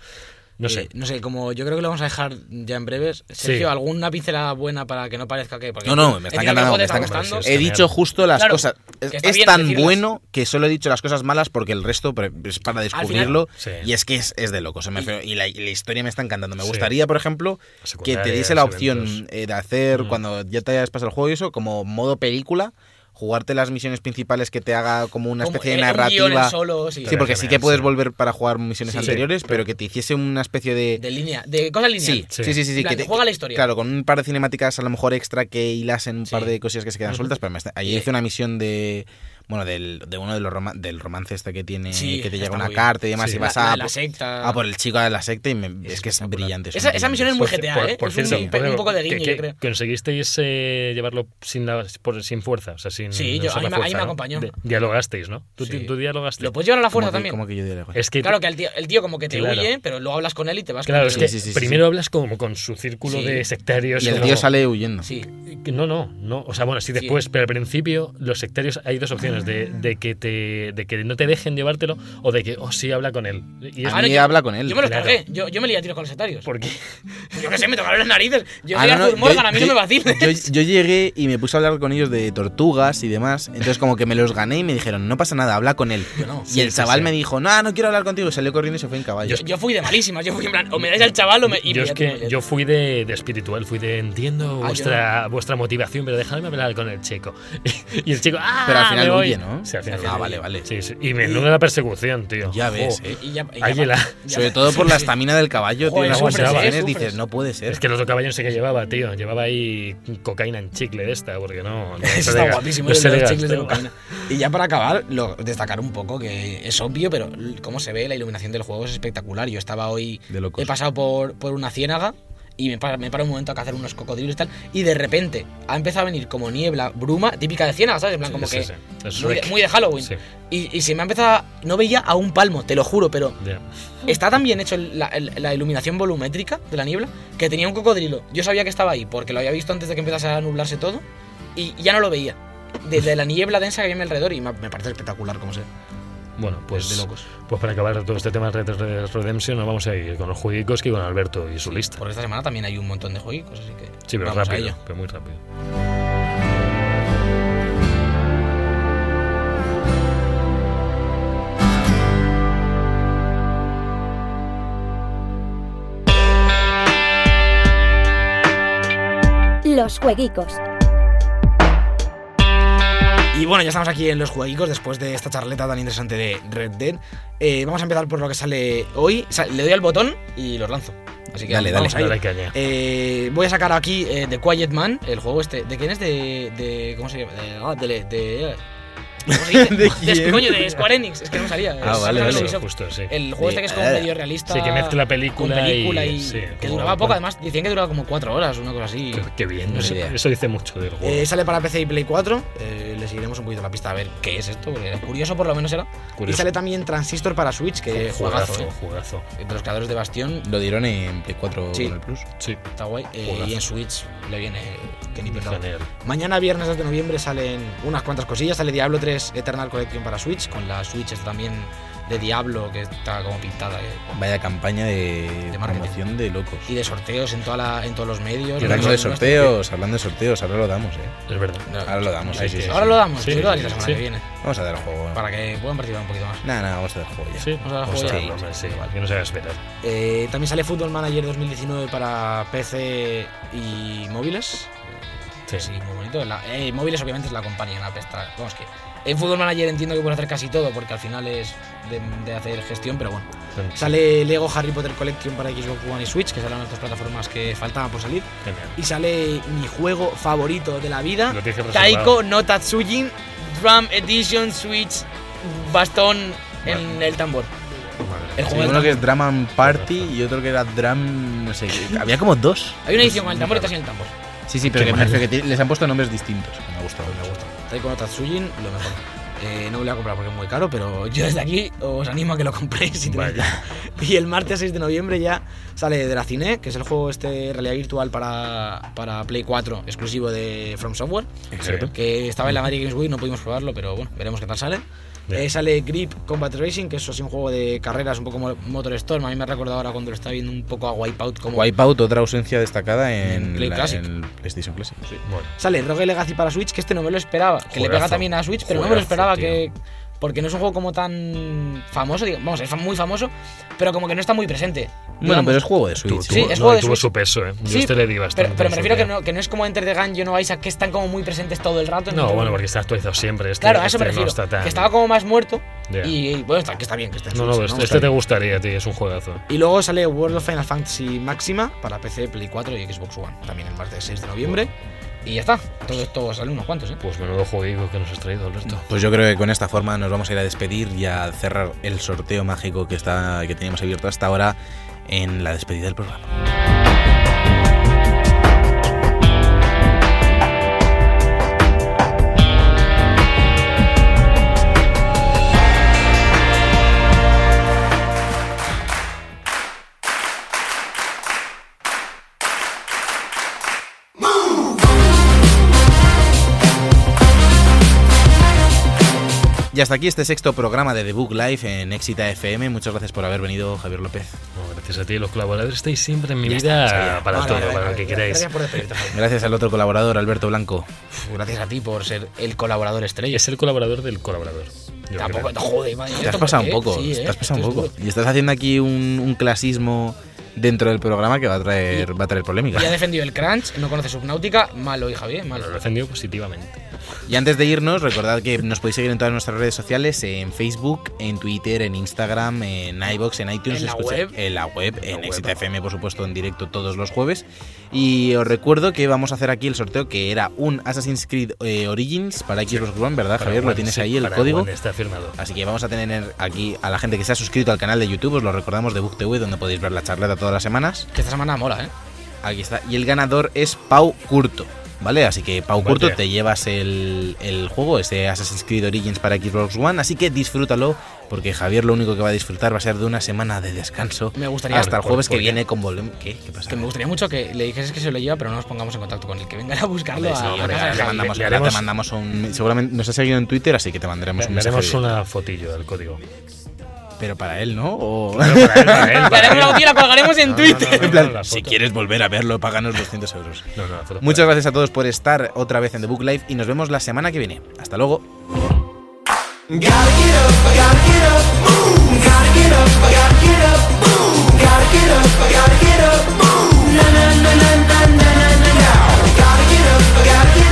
No Eh, sé. no sé, como yo creo que lo vamos a dejar ya en breves. Sergio, Sí. ¿alguna pincelada buena para que no parezca que.? porque No, no, me está encantando. Me está encantando. He dicho justo las Claro, cosas. Es, es tan decirlas. bueno que solo he dicho las cosas malas porque el resto es para descubrirlo. sí. Y es que es, es de locos. me refiero- y, la, y la historia me está encantando. Me Sí. gustaría, por ejemplo, que te diese la opción eventos. eh, de hacer, Mm. cuando ya te hayas pasado el juego y eso, como modo película, jugarte las misiones principales que te haga como una Como, especie de narrativa. solo, sí. Sí, porque sí que puedes volver para jugar misiones Sí. anteriores, Sí, pero que te hiciese una especie de... De línea, de cosas lineales. Sí, Sí. sí, sí, sí. En sí, plan, que te- juega la historia. Claro, con un par de cinemáticas a lo mejor extra que hilasen un par de cosillas que se quedan sueltas, pero me está- ayer Y- hice una misión de bueno, del, de uno de los roma- del romance este que tiene Sí, que te llega una carta y demás Sí. y vas la a, de la secta. a por el chico de la secta y me- es, Es que es brillante. esa, esa misión es muy. GTA, por, ¿eh? por es cierto, un, poco de guiño, que- yo creo. conseguisteis eh, llevarlo sin, la- por- sin fuerza, o sea, sin Sí, yo- ahí me- ahí fuerza, acompañó. De- dialogasteis, ¿no? ¿Tú, Sí. tú dialogaste. Lo puedes llevar a la ¿Cómo fuerza que- también. cómo que yo diría? Es que Claro que el tío, el tío como que te Claro. huye, pero luego hablas con él y te vas Claro, con es que primero hablas como con su círculo de sectarios. Y el tío sale huyendo. Sí. No, no, no. O sea, bueno, sí después, pero al principio los sectarios hay dos opciones, de, de que te de que no te dejen llevártelo o de que, oh, sí, habla con él. Y es A Ahora mí yo- habla con él. Yo me los claro. cargué. Yo, yo me lié a tiros con los sectarios. porque Yo qué sé, me tocaron las narices. Yo Ah, soy no, Morgan, yo- a mí yo- no me vaciles. Yo, yo llegué y me puse a hablar con ellos de tortugas y demás. Entonces, como que me los gané y me dijeron, no pasa nada, habla con él. Yo no. Y Sí, el chaval sí. me dijo, no, no quiero hablar contigo. Y salió corriendo y se fue en caballo. Yo, yo fui de malísimas. Yo fui en plan, o me dais al chaval o me. y yo me- es que yo fui de, de espiritual, fui de entiendo Ah, vuestra, vuestra motivación, pero dejadme hablar con el chico. Y el chico, ah, Pero al final valle, ¿no? Final Ah, vale, vale. Sí, sí. Y menuda la persecución, tío. Ya ves, Jo. eh. Y ya, y ya- Águila. ya- Sobre todo por la estamina del caballo, tío. Joder, sufres, dices, no puede ser. Es que el otro caballo no sé qué llevaba, tío. Llevaba ahí cocaína en chicle de esta, porque no. no se está le- guapísimo, no se los chicles de cocaína. Y ya para acabar, lo- destacar un poco que es obvio, pero cómo se ve la iluminación del juego es espectacular. Yo estaba hoy, De locos. he pasado por, por una ciénaga y me para, me para un momento a cazar unos cocodrilos y tal, y de repente ha empezado a venir como niebla, bruma, típica de ciénaga, ¿sabes? En plan, como Sí, que sí, muy, de, Shrek. muy de Halloween. Y, y se me ha empezado, a- no veía a un palmo, te lo juro, pero. Está tan bien hecho la, la iluminación volumétrica de la niebla que tenía un cocodrilo. Yo sabía que estaba ahí porque lo había visto antes de que empezase a nublarse todo y ya no lo veía. Desde la niebla densa que había a mi alrededor y me, me parece espectacular como se. Bueno, pues, de locos. pues para acabar todo este tema de Red Dead Redemption, nos vamos a ir con los jueguicos que con Alberto y su lista. Porque esta semana también hay un montón de juegos, así que Sí, pero vamos a rápido, ello. pero muy rápido. Los jueguicos. Y bueno, ya estamos aquí en los jueguicos después de esta charleta tan interesante de Red Dead. Eh, vamos a empezar por lo que sale hoy. Le doy al botón y los lanzo. Así que Dale, vamos dale, ello. Dale. Eh, voy a sacar aquí eh, The Quiet Man, el juego este. ¿De quién es? De. de ¿Cómo se llama? De. ah, de, de- ¿Cómo se dice? ¿De quién? coño, de Square Enix. Es que no salía. Ah, Es- vale, justo, sí. El juego este que es como Eh, medio realista. sí, que mezcla película con película y- y. sí, que duraba poco, además. Decían que duraba como 4 horas, una cosa así. Qué, qué bien, No eso, eso dice mucho del juego. Eh, sale para PC y Play 4. eh, le seguiremos un poquito la pista a ver qué es esto, porque curioso por lo menos era. Y Curioso. sale también Transistor para Switch, que jugazo, juegazo, eh. jugazo. Entre los creadores de Bastión, Lo dieron en Play 4 Sí. con el Plus. Sí, está guay. eh, Juegazo. y en Switch le viene que ni. Mañana, viernes 2 de noviembre, salen unas cuantas cosillas. Sale Diablo 3 Eternal Collection para Switch, con la Switch esta también de Diablo, que está como pintada. eh, Vaya campaña de, De promoción de locos. Y de sorteos en, toda la, en todos los medios. Y hablando de sorteos, hablando de sorteos, ahora lo damos, eh. Es verdad. no, Ahora lo damos, sí. Ahora lo damos, Sí, la semana sí. que viene. Vamos a dar el juego. Para que puedan participar un poquito más. Nada, nada, vamos a dar el juego ya. Sí, Vamos a dar a juego ya. Vale. que no se haga esperar. Eh, también sale Football Manager 2019 para PC y móviles. Sí. Sí, muy bonito. La- eh, móviles obviamente es la compañía, la pesta. Vamos que en Football Manager entiendo que puede hacer casi todo porque al final es de, de hacer gestión, pero bueno. Sale Lego Harry Potter Collection para Xbox One y Switch, que serán las dos plataformas que faltaban por salir. Genial. Y sale mi juego favorito de la vida. Taiko no Tatsujin Drum Edition Switch Bastón en Vale. el tambor. El mía. Sí, juego uno que es Drum and Party y otro que era Drum. No sé. Había como dos. Hay una edición con el tambor y otra sin el tambor. Sí, sí, pero que me les han puesto nombres distintos. Me ha gustado, me ha gustado. Taiko no Tatsujin, lo mejor. Eh, no lo voy a comprar porque es muy caro, pero yo desde aquí os animo a que lo compréis si. Y el martes 6 de noviembre ya sale de la Cine, que es el juego este realidad virtual para, para Play 4, exclusivo de From Software, Exacto. que estaba en la Madrid Games Week, no pudimos probarlo, pero bueno, veremos qué tal sale. Eh, sale Grip Combat Racing, que eso es un juego de carreras un poco mo- Motor Storm. A mí me ha recordado ahora cuando lo estaba viendo un poco a Wipeout. Como Wipeout, otra ausencia destacada en, En Play la- Classic. en el PlayStation Classic. Sí. Bueno, Sale Rogue Legacy para Switch, que este no me lo esperaba. Que le pega también a Switch, pero no me lo esperaba tío. que. Porque no es un juego como tan famoso, digamos, vamos, es muy famoso, pero como que no está muy presente. Bueno, digamos. pero es juego de Switch. tuvo, Sí, es no, juego de tuvo Switch. su peso, ¿eh? Yo Sí, este le di bastante. Pero, pero me refiero que no, que no es como Enter the Gungeon o Isaac, que están como muy presentes todo el rato. No, bueno, porque está actualizado siempre. Este, Claro, a eso me este refiero. No está tan... Que estaba como más muerto. Ya. Y, y, bueno, está, que está bien que esté en No, no, este, este te gustaría, tío. Es un juegazo. Y luego sale World of Final Fantasy Máxima para PC, Play 4 y Xbox One. También el martes 6 de noviembre. Y ya está. Todo esto sale unos cuantos, ¿eh? Pues menudo jueguito que nos has traído, Alberto. Pues yo creo que con esta forma nos vamos a ir a despedir y a cerrar el sorteo mágico que, está, que teníamos abierto hasta ahora en la despedida del programa. Y hasta aquí este sexto programa de The Book Live en Exita FM. Muchas gracias por haber venido, Javier López. No, gracias a ti, los colaboradores estáis siempre en mi Ya vida está, para Vale, todo, vale, para vale, lo que vale. queráis. Gracias por. Gracias al otro colaborador, Alberto Blanco. Uf, Gracias a ti por ser el colaborador estrella. Es el colaborador del colaborador. yo Tampoco, creo. joder, madre, Te has ¿esto pasado un poco, Sí, te ¿eh? has pasado un Esto es poco. Y estás haciendo aquí un, un clasismo dentro del programa que va a traer, va a traer polémica. Y ha defendido el Crunch, no conoce Subnautica, malo, hija bien, malo. Lo he defendido positivamente. Y antes de irnos, recordad que nos podéis seguir en todas nuestras redes sociales, en Facebook, en Twitter, en Instagram, en iBox, en iTunes, En la escucha- web. en la web, en web. Exit FM, por supuesto, en directo todos los jueves. Y os recuerdo que vamos a hacer aquí el sorteo que era un Assassin's Creed eh, Origins para Xbox One, ¿verdad, Javier? Lo tienes sí, ahí el código. One está firmado. Así que vamos a tener aquí a la gente que se ha suscrito al canal de YouTube, os lo recordamos de Book TV, donde podéis ver la charleta todas las semanas. Que esta semana mola, ¿eh? Aquí está. Y el ganador es Pau Curto. ¿Vale? Así que Pau Vaya. Curto te llevas el, el juego, ese Assassin's Creed Origins para Xbox One, así que disfrútalo, porque Javier lo único que va a disfrutar va a ser de una semana de descanso. Me gustaría- Hasta el ¿Por- jueves por que viene con Volem. ¿Qué? ¿Qué pasa? Que me gustaría mucho que le dijeses que se lo lleva, pero no nos pongamos en contacto con él. Que vengan a buscarlo sí, a, hombre, casa te mandamos, Le ahora te haremos- mandamos un. Seguramente nos ha seguido en Twitter, así que te mandaremos un Le haremos mensaje. una fotillo del código. Pero para él, ¿no? O- Claro, para él, para él, para él. la botella, la colgaremos en No, Twitter. no, no, en plan, si quieres volver a verlo, páganos 200 euros. Muchas gracias a todos por estar otra vez en The Book Live y nos vemos la semana que viene. Hasta luego.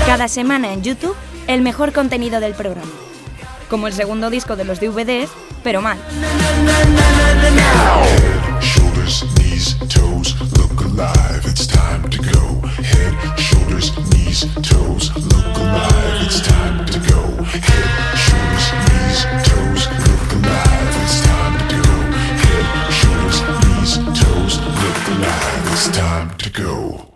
Cada semana en YouTube, el mejor contenido del programa. Como el segundo disco de los DVDs, pero mal. It's time to go.